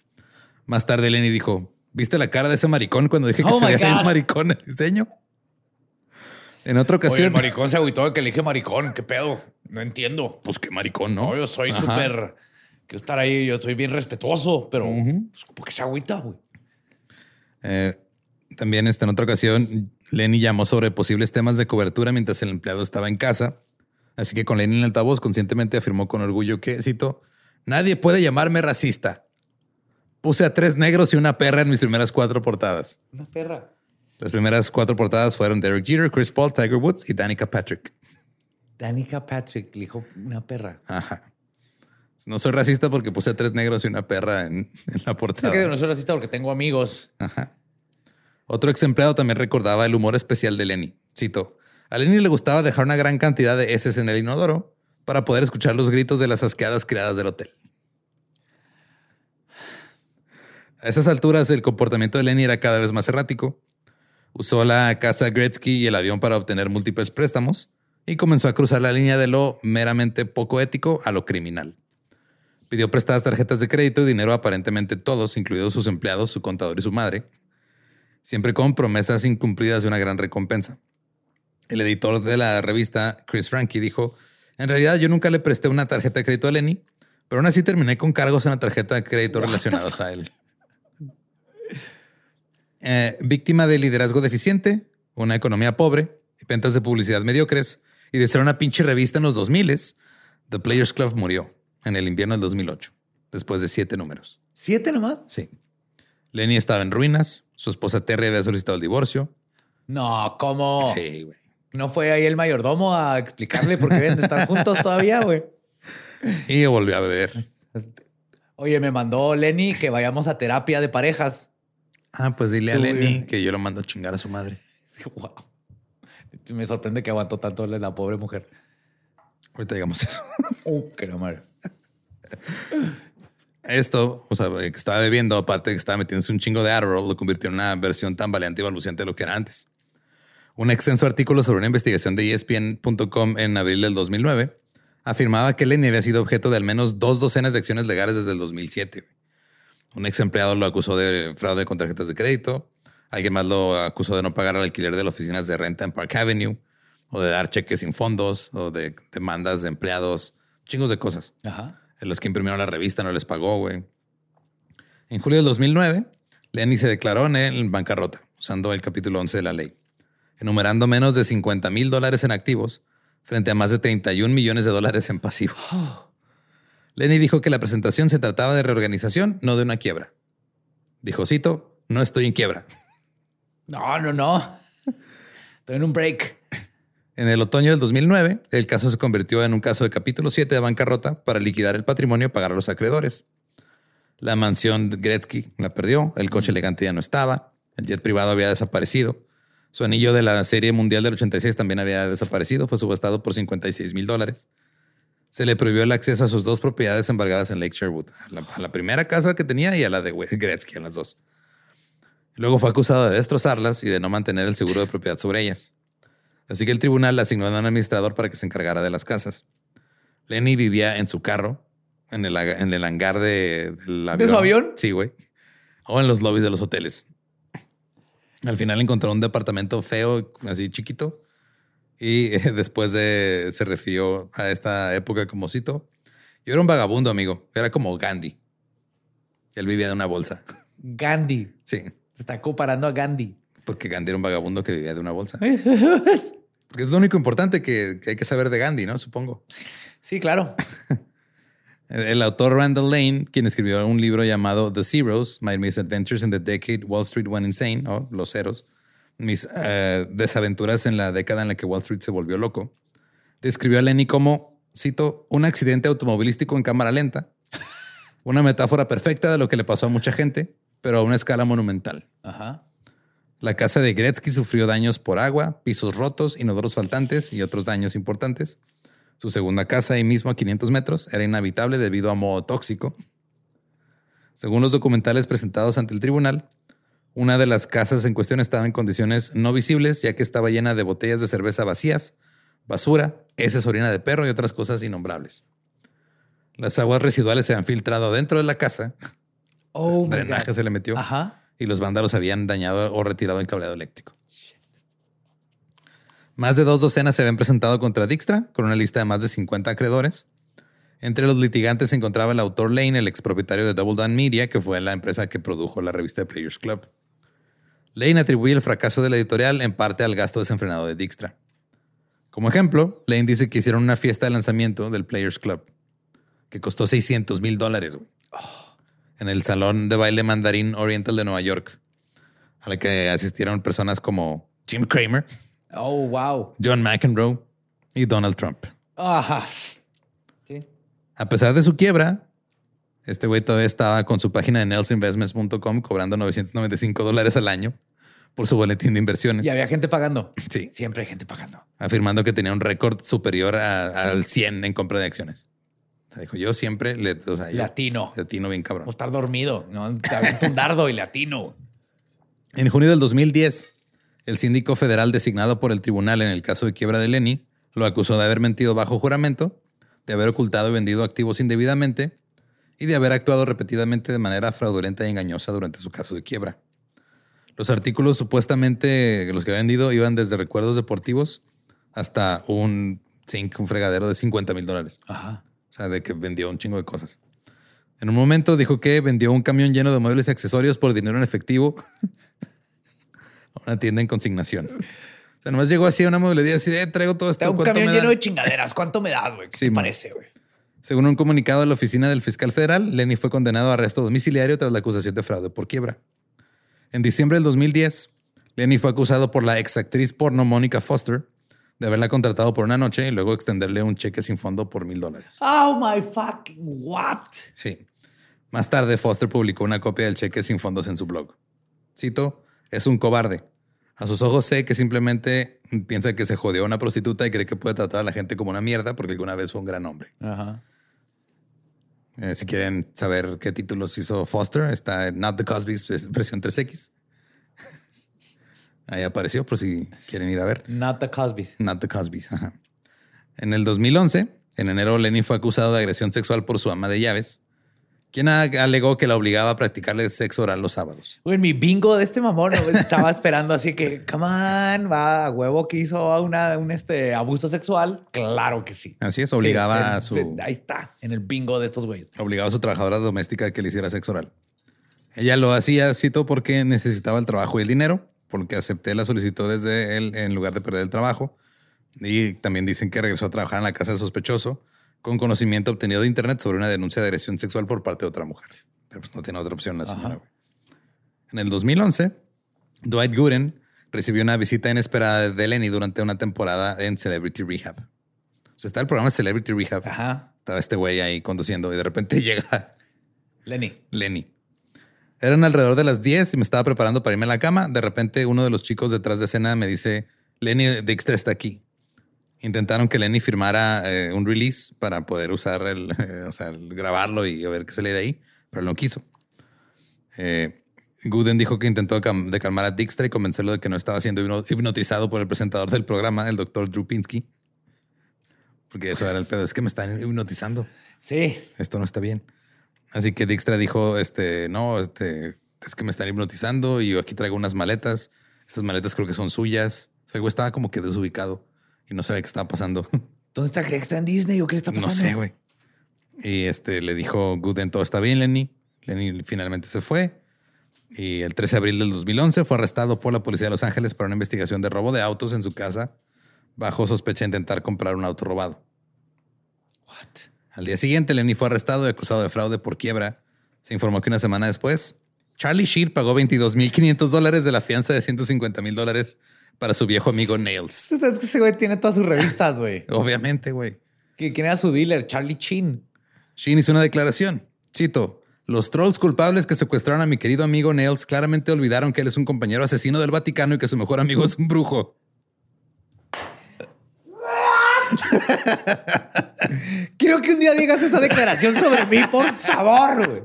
S1: Más tarde Lenny dijo, ¿viste la cara de ese maricón cuando dije que
S2: Oh
S1: se veía maricón el diseño? En otra
S2: Oye,
S1: ocasión...
S2: el maricón se agüitó de que le dije maricón. ¿Qué pedo? No entiendo.
S1: Pues qué maricón, ¿no?
S2: No, yo soy súper... Quiero estar ahí. Yo soy bien respetuoso, pero... pues, ¿Por qué se agüita, güey?
S1: Eh, también este, en otra ocasión, Lenny llamó sobre posibles temas de cobertura mientras el empleado estaba en casa. Así que con Lenny en el altavoz, conscientemente afirmó con orgullo que, cito, nadie puede llamarme racista. Puse a tres negros y una perra en mis primeras cuatro portadas.
S2: Una perra.
S1: Las primeras cuatro portadas fueron Derek Jeter, Chris Paul, Tiger Woods y Danica Patrick.
S2: Danica Patrick le dijo una perra.
S1: Ajá. No soy racista porque puse tres negros y una perra en, en la portada.
S2: que no soy racista porque tengo amigos.
S1: Otro ex empleado también recordaba el humor especial de Lenny. Cito, a Lenny le gustaba dejar una gran cantidad de heces en el inodoro para poder escuchar los gritos de las asqueadas criadas del hotel. A esas alturas, el comportamiento de Lenny era cada vez más errático. Usó la casa Gretzky y el avión para obtener múltiples préstamos y comenzó a cruzar la línea de lo meramente poco ético a lo criminal. Pidió prestadas tarjetas de crédito y dinero a aparentemente todos, incluidos sus empleados, su contador y su madre, siempre con promesas incumplidas de una gran recompensa. El editor de la revista, Chris Frankie, dijo, en realidad yo nunca le presté una tarjeta de crédito a Lenny, pero aún así terminé con cargos en la tarjeta de crédito relacionados a él. Eh, víctima de liderazgo deficiente, una economía pobre, ventas de publicidad mediocres y de ser una pinche revista en los 2000 The Players Club murió en el invierno del 2008, después de siete números.
S2: ¿Siete nomás?
S1: Sí. Lenny estaba en ruinas, su esposa Terry había solicitado el divorcio.
S2: No, ¿cómo?
S1: Sí, güey.
S2: ¿No fue ahí el mayordomo a explicarle por qué deben de estar <laughs> juntos todavía, güey?
S1: Y volvió a beber.
S2: Oye, me mandó Lenny que vayamos a terapia de parejas.
S1: Ah, pues dile a Lenny que yo lo mando a chingar a su madre. <laughs>
S2: Wow. Me sorprende que aguantó tanto la pobre mujer.
S1: Ahorita digamos eso. <laughs>
S2: Uh, qué la madre.
S1: Esto, o sea, que estaba bebiendo, aparte que estaba metiéndose un chingo de Adderall, lo convirtió en una versión tan valiente y balbuciente de lo que era antes. Un extenso artículo sobre una investigación de ESPN.com en abril del 2009 afirmaba que Lenny había sido objeto de al menos dos docenas de acciones legales desde el 2007. Un ex empleado lo acusó de fraude con tarjetas de crédito. Alguien más lo acusó de no pagar el alquiler de las oficinas de renta en Park Avenue, o de dar cheques sin fondos, o de demandas de empleados, chingos de cosas.
S2: Ajá.
S1: En los que imprimieron la revista no les pagó, güey. En julio del 2009, Lenny se declaró en bancarrota, usando el capítulo 11 de la ley, enumerando menos de 50 mil dólares en activos frente a más de 31 millones de dólares en pasivos. <gasps> Lenny dijo que la presentación se trataba de reorganización, no de una quiebra. Dijo, cito, no estoy en quiebra.
S2: No, no, no. Estoy en un break.
S1: En el otoño del 2009, el caso se convirtió en un caso de capítulo 7 de bancarrota para liquidar el patrimonio y pagar a los acreedores. La mansión Gretzky la perdió, el coche elegante ya no estaba, el jet privado había desaparecido, su anillo de la Serie Mundial del 86 también había desaparecido, fue subastado por 56 mil dólares. Se le prohibió el acceso a sus dos propiedades embargadas en Lake Sherwood, a la, a la primera casa que tenía y a la de <laughs> Gretzky, a las dos. Luego fue acusado de destrozarlas y de no mantener el seguro de propiedad sobre ellas. Así que el tribunal le asignó a un administrador para que se encargara de las casas. Lenny vivía en su carro, en el, en el hangar de, del avión.
S2: su avión?
S1: Sí, güey. O en los lobbies de los hoteles. Al final encontró un departamento feo, así chiquito. Y eh, <laughs> después de, se refirió a esta época como cito, Yo era un vagabundo, amigo. Era como Gandhi. Él vivía de una bolsa.
S2: Gandhi.
S1: Sí,
S2: Se está comparando a Gandhi.
S1: porque Gandhi era un vagabundo que vivía de una bolsa. <laughs> Porque es lo único importante que, que hay que saber de Gandhi, ¿no? Supongo.
S2: Sí, claro. <laughs>
S1: El, el autor Randall Lane, quien escribió un libro llamado The Zeros, My Misadventures in the Decade Wall Street Went Insane, o Los Ceros, mis eh, desaventuras en la década en la que Wall Street se volvió loco, describió a Lenny como, cito, un accidente automovilístico en cámara lenta, una metáfora perfecta de lo que le pasó a mucha gente, pero a una escala monumental.
S2: Ajá.
S1: La casa de Gretzky sufrió daños por agua, pisos rotos, inodoros faltantes y otros daños importantes. Su segunda casa, ahí mismo a 500 metros, era inhabitable debido a moho tóxico. Según los documentales presentados ante el tribunal, una de las casas en cuestión estaba en condiciones no visibles, ya que estaba llena de botellas de cerveza vacías, basura, heces, orina de perro y otras cosas innombrables. Las aguas residuales se han filtrado dentro de la casa, <laughs>
S2: Oh, my
S1: drenaje
S2: God.
S1: se le metió
S2: Ajá.
S1: y los vándalos habían dañado o retirado el cableado eléctrico. Más de dos docenas se habían presentado contra Dijkstra, con una lista de más de 50 acreedores. Entre los litigantes se encontraba el autor Lane, el expropietario de Double Down Media, que fue la empresa que produjo la revista de Players Club. Lane atribuye el fracaso de la editorial en parte al gasto desenfrenado de Dijkstra. Como ejemplo, Lane dice que hicieron una fiesta de lanzamiento del Players Club, que costó 600 mil dólares, güey, en el salón de baile mandarín Oriental de Nueva York, a la que asistieron personas como Jim Cramer,
S2: Oh, wow.
S1: John McEnroe y Donald Trump.
S2: Sí.
S1: A pesar de su quiebra, este güey todavía estaba con su página de nelsinvestments.com cobrando 995 dólares al año por su boletín de inversiones.
S2: Y había gente pagando.
S1: Sí.
S2: Siempre hay gente pagando.
S1: afirmando que tenía un récord superior a- al 100 en compra de acciones. O sea, dijo, yo siempre le, o sea, yo
S2: Latino.
S1: latino bien cabrón.
S2: O estar dormido. No, te un dardo y latino.
S1: En junio del 2010, el síndico federal designado por el tribunal en el caso de quiebra de Lenny lo acusó de haber mentido bajo juramento, de haber ocultado y vendido activos indebidamente y de haber actuado repetidamente de manera fraudulenta y engañosa durante su caso de quiebra. Los artículos supuestamente los que había vendido iban desde recuerdos deportivos hasta un zinc, un fregadero de 50 mil dólares.
S2: Ajá.
S1: O sea, de que vendió un chingo de cosas. En un momento dijo que vendió un camión lleno de muebles y accesorios por dinero en efectivo a una tienda en consignación. O sea, nomás llegó así a una mueblería así de traigo todo esto.
S2: Un
S1: ¿cuánto
S2: camión
S1: me da?"
S2: lleno de chingaderas. ¿Cuánto me das, güey? ¿Qué
S1: Sí,
S2: te parece, güey?
S1: Según un comunicado de la oficina del fiscal federal, Lenny fue condenado a arresto domiciliario tras la acusación de fraude por quiebra. En diciembre del 2010, Lenny fue acusado por la exactriz porno Mónica Foster de haberla contratado por una noche y luego extenderle un cheque sin fondo por mil dólares.
S2: Oh my fucking what?
S1: Sí. Más tarde, Foster publicó una copia del cheque sin fondos en su blog. Cito, es un cobarde. A sus ojos sé que simplemente piensa que se jodió a una prostituta y cree que puede tratar a la gente como una mierda porque alguna vez fue un gran hombre.
S2: Ajá.
S1: Eh, si quieren saber qué títulos hizo Foster, está en Not the Cosby's versión 3X. Ahí apareció, por si quieren ir a ver.
S2: Not the Cosby's.
S1: Not the Cosby's. ajá. En el 2011, en enero, Lenny fue acusado de agresión sexual por su ama de llaves, quien a- alegó que la obligaba a practicarle sexo oral los sábados.
S2: Güey, mi bingo de este mamón estaba esperando así que, come on, va a huevo que hizo una, un este, abuso sexual. Claro que sí.
S1: Así es, obligaba
S2: Sí,
S1: a su
S2: sí, Ahí está, en el bingo de estos güeyes.
S1: obligaba a su trabajadora doméstica a que le hiciera sexo oral. Ella lo hacía, cito, porque necesitaba el trabajo y el dinero, porque acepté la solicitud desde él en lugar de perder el trabajo. Y también dicen que regresó a trabajar en la casa del sospechoso con conocimiento obtenido de internet sobre una denuncia de agresión sexual por parte de otra mujer. Pero pues no tiene otra opción la señora. güey. En el 2011, Dwight Gooden recibió una visita inesperada de Lenny durante una temporada en Celebrity Rehab. O sea, está el programa Celebrity Rehab.
S2: Ajá.
S1: Estaba este güey ahí conduciendo y de repente <laughs> llega
S2: Lenny.
S1: Lenny. Eran alrededor de las 10 y me estaba preparando para irme a la cama. De repente uno de los chicos detrás de escena me dice, Lenny Dijkstra está aquí. Intentaron que Lenny firmara eh, un release para poder usar el, <laughs> eh, o sea, el grabarlo y a ver qué se lee de ahí, pero él no quiso. Eh, Gooden dijo que intentó de calmar a Dijkstra y convencerlo de que no estaba siendo hipno- hipnotizado por el presentador del programa, el doctor Drew Pinsky. Porque eso era el pedo. Es que me están hipnotizando
S2: Sí.
S1: esto no está bien. Así que Dijkstra dijo, este, no, este, es que me están hipnotizando y yo aquí traigo unas maletas. Estas maletas creo que son suyas. O sea, el güey estaba como que desubicado y no sabía qué estaba pasando. <laughs>
S2: ¿Dónde está? ¿Cree que está en Disney o qué le está
S1: no
S2: pasando?
S1: sé, güey. Y este le dijo Gooden, todo está bien, Lenny. Lenny finalmente se fue. Y el 13 de abril del 2011 fue arrestado por la policía de Los Ángeles para una investigación de robo de autos en su casa bajo sospecha de intentar comprar un auto robado. What? Al día siguiente, Lenny fue arrestado y acusado de fraude por quiebra. Se informó que una semana después, Charlie Sheen pagó 22.500 dólares de la fianza de 150 mil dólares para su viejo amigo Nails.
S2: ¿Sabes que ese güey tiene todas sus revistas, güey? <laughs>
S1: Obviamente, güey.
S2: ¿Quién era su dealer? Charlie Sheen.
S1: Sheen hizo una declaración. Cito. Los trolls culpables que secuestraron a mi querido amigo Nails claramente olvidaron que él es un compañero asesino del Vaticano y que su mejor amigo es un brujo. <laughs>
S2: Quiero que un día digas esa declaración sobre mí, por favor, güey.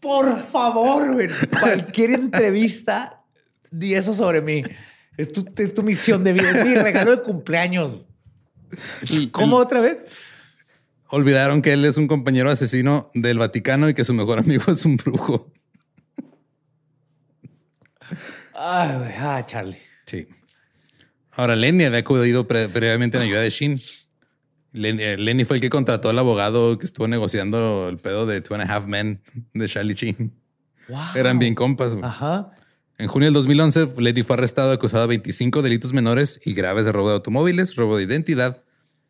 S2: Por favor, güey. Cualquier entrevista, di eso sobre mí. Es tu, es tu misión de vida, es mi regalo de cumpleaños. ¿Cómo otra vez?
S1: Olvidaron que él es un compañero asesino del Vaticano y que su mejor amigo es un brujo.
S2: Ay, ah, Charlie.
S1: Sí. Ahora, Lenny había acudido pre previamente en ayuda de Shin. Lenny, eh, Lenny, fue el que contrató al abogado que estuvo negociando el pedo de Two and a Half Men de Charlie Sheen.
S2: Wow.
S1: Eran bien compas. Güey.
S2: Ajá.
S1: En junio del 2011, Lenny fue arrestado acusado de 25 delitos menores y graves de robo de automóviles, robo de identidad,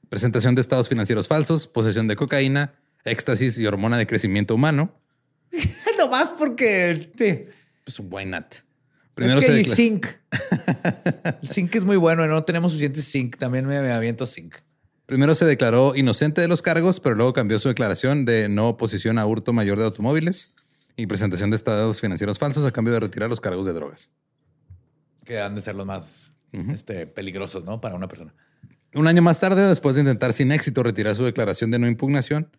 S1: presentación de estados financieros falsos, posesión de cocaína, éxtasis y hormona de crecimiento humano. <laughs>
S2: no más porque sí.
S1: Pues un why not.
S2: Primero es que se zinc. <laughs> el zinc es muy bueno. No tenemos suficiente zinc. También me aviento zinc.
S1: Primero se declaró inocente de los cargos, pero luego cambió su declaración de no oposición a hurto mayor de automóviles y presentación de estados financieros falsos a cambio de retirar los cargos de drogas.
S2: Que han de ser los más uh -huh. este, peligrosos, ¿no? Para una persona.
S1: Un año más tarde, después de intentar sin éxito retirar su declaración de no impugnación,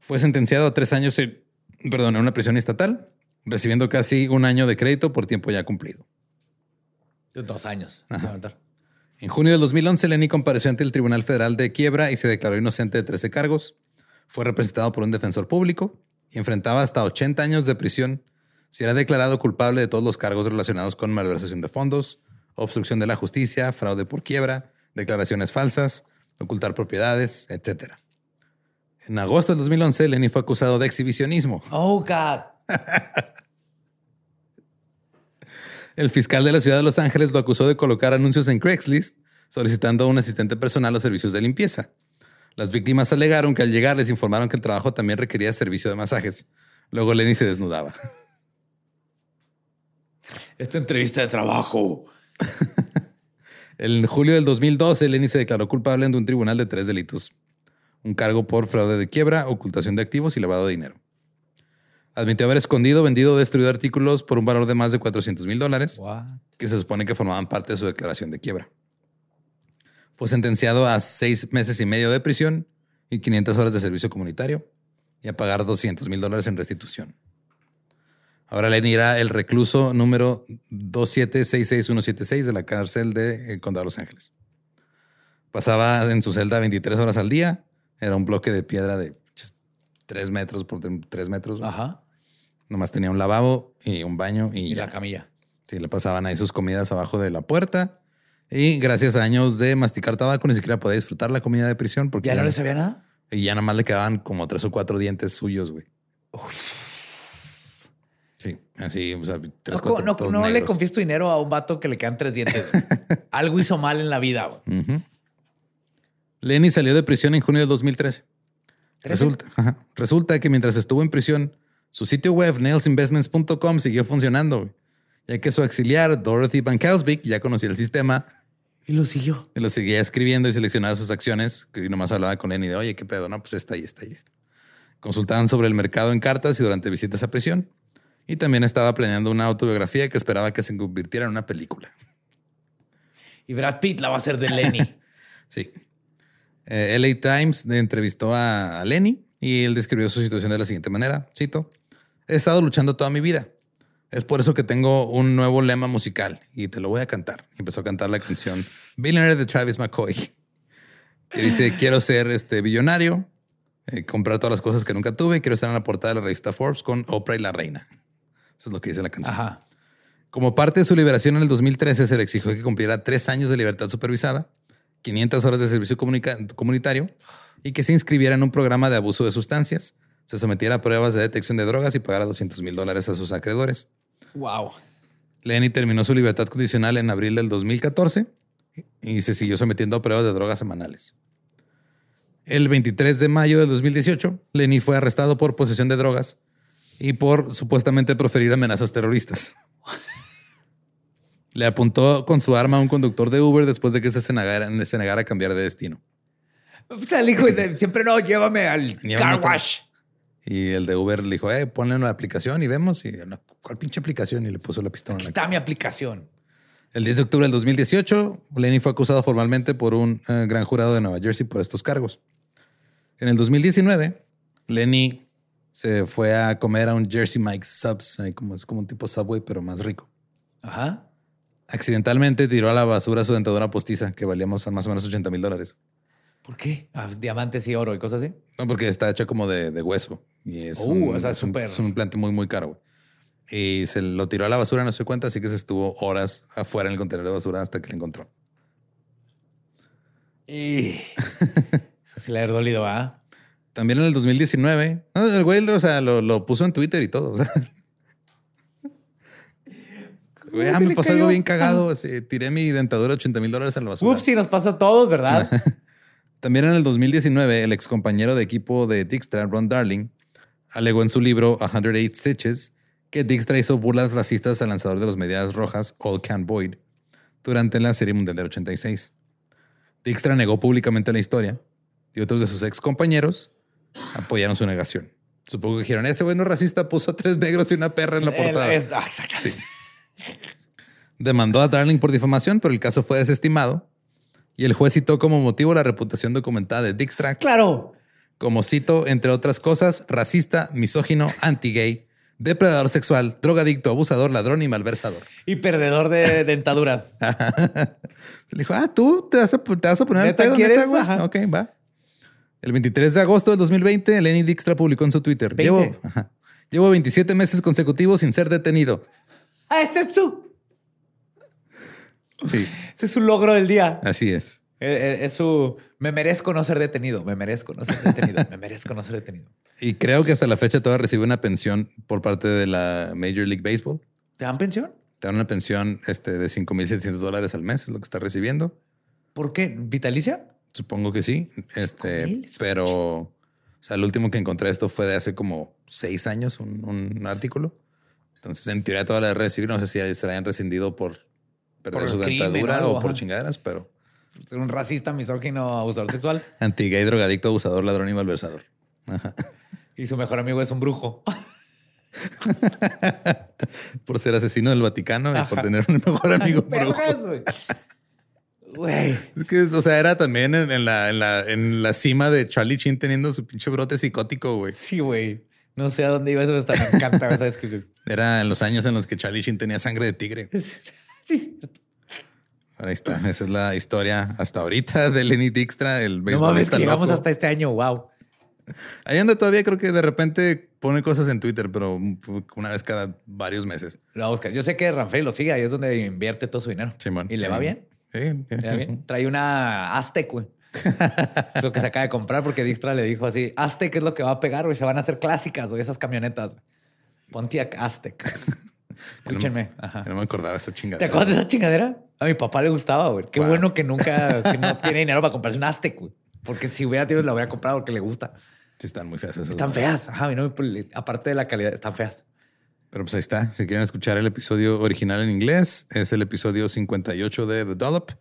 S1: fue sentenciado a tres años en, perdón, en una prisión estatal, recibiendo casi un año de crédito por tiempo ya cumplido.
S2: Dos años.
S1: En junio del 2011, Lenny compareció ante el Tribunal Federal de Quiebra y se declaró inocente de 13 cargos. Fue representado por un defensor público y enfrentaba hasta 80 años de prisión si era declarado culpable de todos los cargos relacionados con malversación de fondos, obstrucción de la justicia, fraude por quiebra, declaraciones falsas, ocultar propiedades, etc. En agosto del 2011, Lenny fue acusado de exhibicionismo.
S2: Oh, God. <laughs>
S1: El fiscal de la ciudad de Los Ángeles lo acusó de colocar anuncios en Craigslist solicitando a un asistente personal los servicios de limpieza. Las víctimas alegaron que al llegar les informaron que el trabajo también requería servicio de masajes. Luego Lenny se desnudaba. <laughs>
S2: Esta entrevista de trabajo. <laughs>
S1: En julio del 2012, Lenny se declaró culpable ante un tribunal de tres delitos. Un cargo por fraude de quiebra, ocultación de activos y lavado de dinero. Admitió haber escondido, vendido o destruido artículos por un valor de más de 400 mil dólares, que se supone que formaban parte de su declaración de quiebra. Fue sentenciado a seis meses y medio de prisión y 500 horas de servicio comunitario y a pagar 200 mil dólares en restitución. Ahora Lenny era el recluso número 2766176 de la cárcel de eh, Condado de Los Ángeles. Pasaba en su celda 23 horas al día. Era un bloque de piedra de 3 metros por 3 metros.
S2: Ajá.
S1: Nomás tenía un lavabo y un baño y,
S2: Y
S1: ya.
S2: la camilla.
S1: Sí, le pasaban ahí sus comidas abajo de la puerta. Y gracias a años de masticar tabaco, ni siquiera podía disfrutar la comida de prisión porque
S2: ¿Ya no le sabía nada?
S1: y ya nada más le quedaban como tres o cuatro dientes suyos, güey. Sí, así, o sea, tres,
S2: No,
S1: cuatro,
S2: no, le confíes tu dinero a un vato que le quedan tres dientes. <laughs> Algo hizo mal en la vida. güey.
S1: Lenny salió de prisión en junio de 2013.
S2: ¿Trece?
S1: Resulta, ajá. resulta que mientras estuvo en prisión, su sitio web, nailsinvestments.com, siguió funcionando, güey, ya que su auxiliar, Dorothy Van Kausvik, ya conocía el sistema
S2: Y lo siguió.
S1: y lo seguía escribiendo y seleccionaba sus acciones, que nomás hablaba con Lenny de, oye, qué pedo, no, pues esta y esta y esta. Consultaban sobre el mercado en cartas y durante visitas a prisión. Y también estaba planeando una autobiografía que esperaba que se convirtiera en una película.
S2: Y Brad Pitt la va a hacer de <laughs> Lenny.
S1: Sí. Eh, LA Times entrevistó a, a Lenny y él describió su situación de la siguiente manera. Cito, he estado luchando toda mi vida. Es por eso que tengo un nuevo lema musical y te lo voy a cantar. Y empezó a cantar la canción Billionaire de Travis McCoy, que dice, quiero ser este billonario, eh, comprar todas las cosas que nunca tuve y quiero estar en la portada de la revista Forbes con Oprah y la reina. Eso es lo que dice la canción.
S2: Ajá.
S1: Como parte de su liberación en el 2013, se le exigió que cumpliera tres años de libertad supervisada, 500 horas de servicio comunitario y que se inscribiera en un programa de abuso de sustancias, se sometiera a pruebas de detección de drogas y pagara 200 mil dólares a sus acreedores.
S2: Wow.
S1: Lenny terminó su libertad condicional en abril del 2014 y se siguió sometiendo a pruebas de drogas semanales. El 23 de mayo del 2018, Lenny fue arrestado por posesión de drogas y por supuestamente proferir amenazas terroristas. Le apuntó con su arma a un conductor de Uber después de que este se negara, se negara a cambiar de destino.
S2: O sea, el hijo de- siempre no, llévame al
S1: Llévame
S2: car wash.
S1: Y el de Uber le dijo, eh, ponle una aplicación y vemos. Y no, ¿cuál pinche aplicación? Y le puso la pistola.
S2: Aquí
S1: en la
S2: está mi aplicación.
S1: El 10 de octubre del 2018, Lenny fue acusado formalmente por un eh, gran jurado de Nueva Jersey por estos cargos. En el 2019, Lenny se fue a comer a un Jersey Mike's Subs, ahí como, es como un tipo Subway, pero más rico.
S2: Ajá.
S1: Accidentalmente tiró a la basura su dentadura postiza, que valía más más o menos 80 mil dólares.
S2: ¿Por qué? Ah, diamantes y oro y cosas así.
S1: No, porque está hecha como de, de hueso. Y es,
S2: Uh,
S1: un,
S2: o sea,
S1: es, un,
S2: súper-
S1: es un implante muy, muy caro. güey. Y se lo tiró a la basura, no se cuenta, así que se estuvo horas afuera en el contenedor de basura hasta que lo encontró.
S2: Y... <laughs> Sí le ha dolido, ¿ah?
S1: También en el 2019, no, el güey o sea, lo, lo puso en Twitter y todo. o sea. Güey, ah,
S2: se
S1: me pasó
S2: cayó?
S1: algo bien cagado. así, tiré mi dentadura 80 mil dólares en la basura.
S2: Ups, sí nos pasa a todos, ¿verdad? <laughs>
S1: También en el 2019, el ex compañero de equipo de Dijkstra, Ron Darling, alegó en su libro 108 Stitches que Dijkstra hizo burlas racistas al lanzador de las medias rojas, All Can Boyd, durante la Serie Mundial del 86. Dijkstra negó públicamente la historia y otros de sus ex compañeros apoyaron su negación. Supongo que dijeron, ese güey no es racista, puso tres negros y una perra en la portada.
S2: El- ah, exactamente.
S1: Demandó a Darling por difamación, pero el caso fue desestimado y el juez citó como motivo la reputación documentada de Dijkstra
S2: Claro.
S1: como cito, entre otras cosas, racista, misógino, anti-gay, depredador sexual, drogadicto, abusador, ladrón y malversador.
S2: Y perdedor de <laughs> dentaduras.
S1: Le dijo, ah, tú te vas a, te vas a poner el
S2: ¿Neta
S1: pedo,
S2: quieres?
S1: neta?
S2: Ajá.
S1: Ok, va. El 23 de agosto del 2020, Lenny Dijkstra publicó en su Twitter.
S2: 20.
S1: Llevo, ajá, llevo 27 meses consecutivos sin ser detenido.
S2: Ah, ese es su,
S1: Sí,
S2: ese es su logro del día.
S1: así es.
S2: Eh, eh, Es su me merezco no ser detenido, me merezco no ser detenido, me merezco no ser detenido.
S1: Y creo que hasta la fecha todavía recibe una pensión por parte de la Major League Baseball.
S2: ¿Te dan pensión?
S1: Te dan una pensión este, de 5.700 dólares al mes, es lo que está recibiendo.
S2: ¿Por qué? ¿Vitalicia?
S1: Supongo que sí. Este,
S2: 5,000.
S1: pero, o sea, el último que encontré esto fue de hace como seis años, un, un artículo. Entonces, en teoría, toda la recibir, no sé si se la hayan rescindido por perder
S2: Por
S1: su dentadura
S2: o
S1: por chingaderas, pero
S2: Ser un racista, misógino, abusador sexual. <laughs>
S1: anti-gay, drogadicto, abusador, ladrón y malversador. Ajá.
S2: Y su mejor amigo es un brujo. <laughs>
S1: Por ser asesino del Vaticano y por tener un mejor amigo brujo.
S2: Güey.
S1: Es que, o sea, era también en, en la, en, la, en la cima de Charlie Chin teniendo su pinche brote psicótico, güey.
S2: Sí, güey. No sé a dónde iba eso, pero me encanta esa descripción.
S1: Era en los años en los que Charlie Chin tenía sangre de tigre.
S2: Sí, sí.
S1: Ahí está. Esa es la historia hasta ahorita de Lenny Dijkstra, el
S2: No mames, que llegamos hasta este año. Wow.
S1: Ahí anda todavía, creo que de repente pone cosas en Twitter, pero una vez cada varios meses.
S2: Lo voy a buscar. Yo sé que Ranfrey lo sigue, ahí es donde invierte todo su dinero.
S1: Simón.
S2: ¿Y le va bien?
S1: Sí.
S2: ¿Le va bien? Trae una Aztec, güey. Es lo que se acaba de comprar porque Dijkstra le dijo así, Aztec es lo que va a pegar, güey. Se van a hacer clásicas, güey, esas camionetas. güey. Pontiac Aztec. <laughs> Escúchenme. Ajá.
S1: No me acordaba esa chingada.
S2: ¿Te acuerdas de esa chingadera? A mi papá le gustaba, güey. Qué
S1: Wow.
S2: bueno que nunca que no <laughs> tiene dinero para comprarse un Aztec, güey. Porque si hubiera tenido, la hubiera comprado porque le gusta.
S1: Sí, están muy feas esas.
S2: Están feas. Ajá, no, aparte de la calidad, están feas.
S1: Pero pues ahí está. Si quieren escuchar el episodio original en inglés, es el episodio 58 de The Dollop,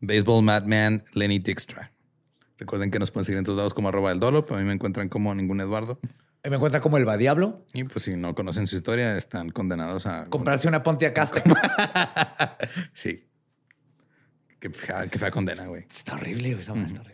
S1: Baseball Madman Lenny Dijkstra. Recuerden que nos pueden seguir en todos lados como arroba el Dollop. A mí me encuentran como ningún Eduardo.
S2: Me encuentra como el va diablo.
S1: Y pues si no conocen su historia, están condenados a...
S2: Comprarse una Pontiac Aztec. <laughs>
S1: Sí. Qué fea, qué fea condena, güey.
S2: Está horrible, güey. Está horrible.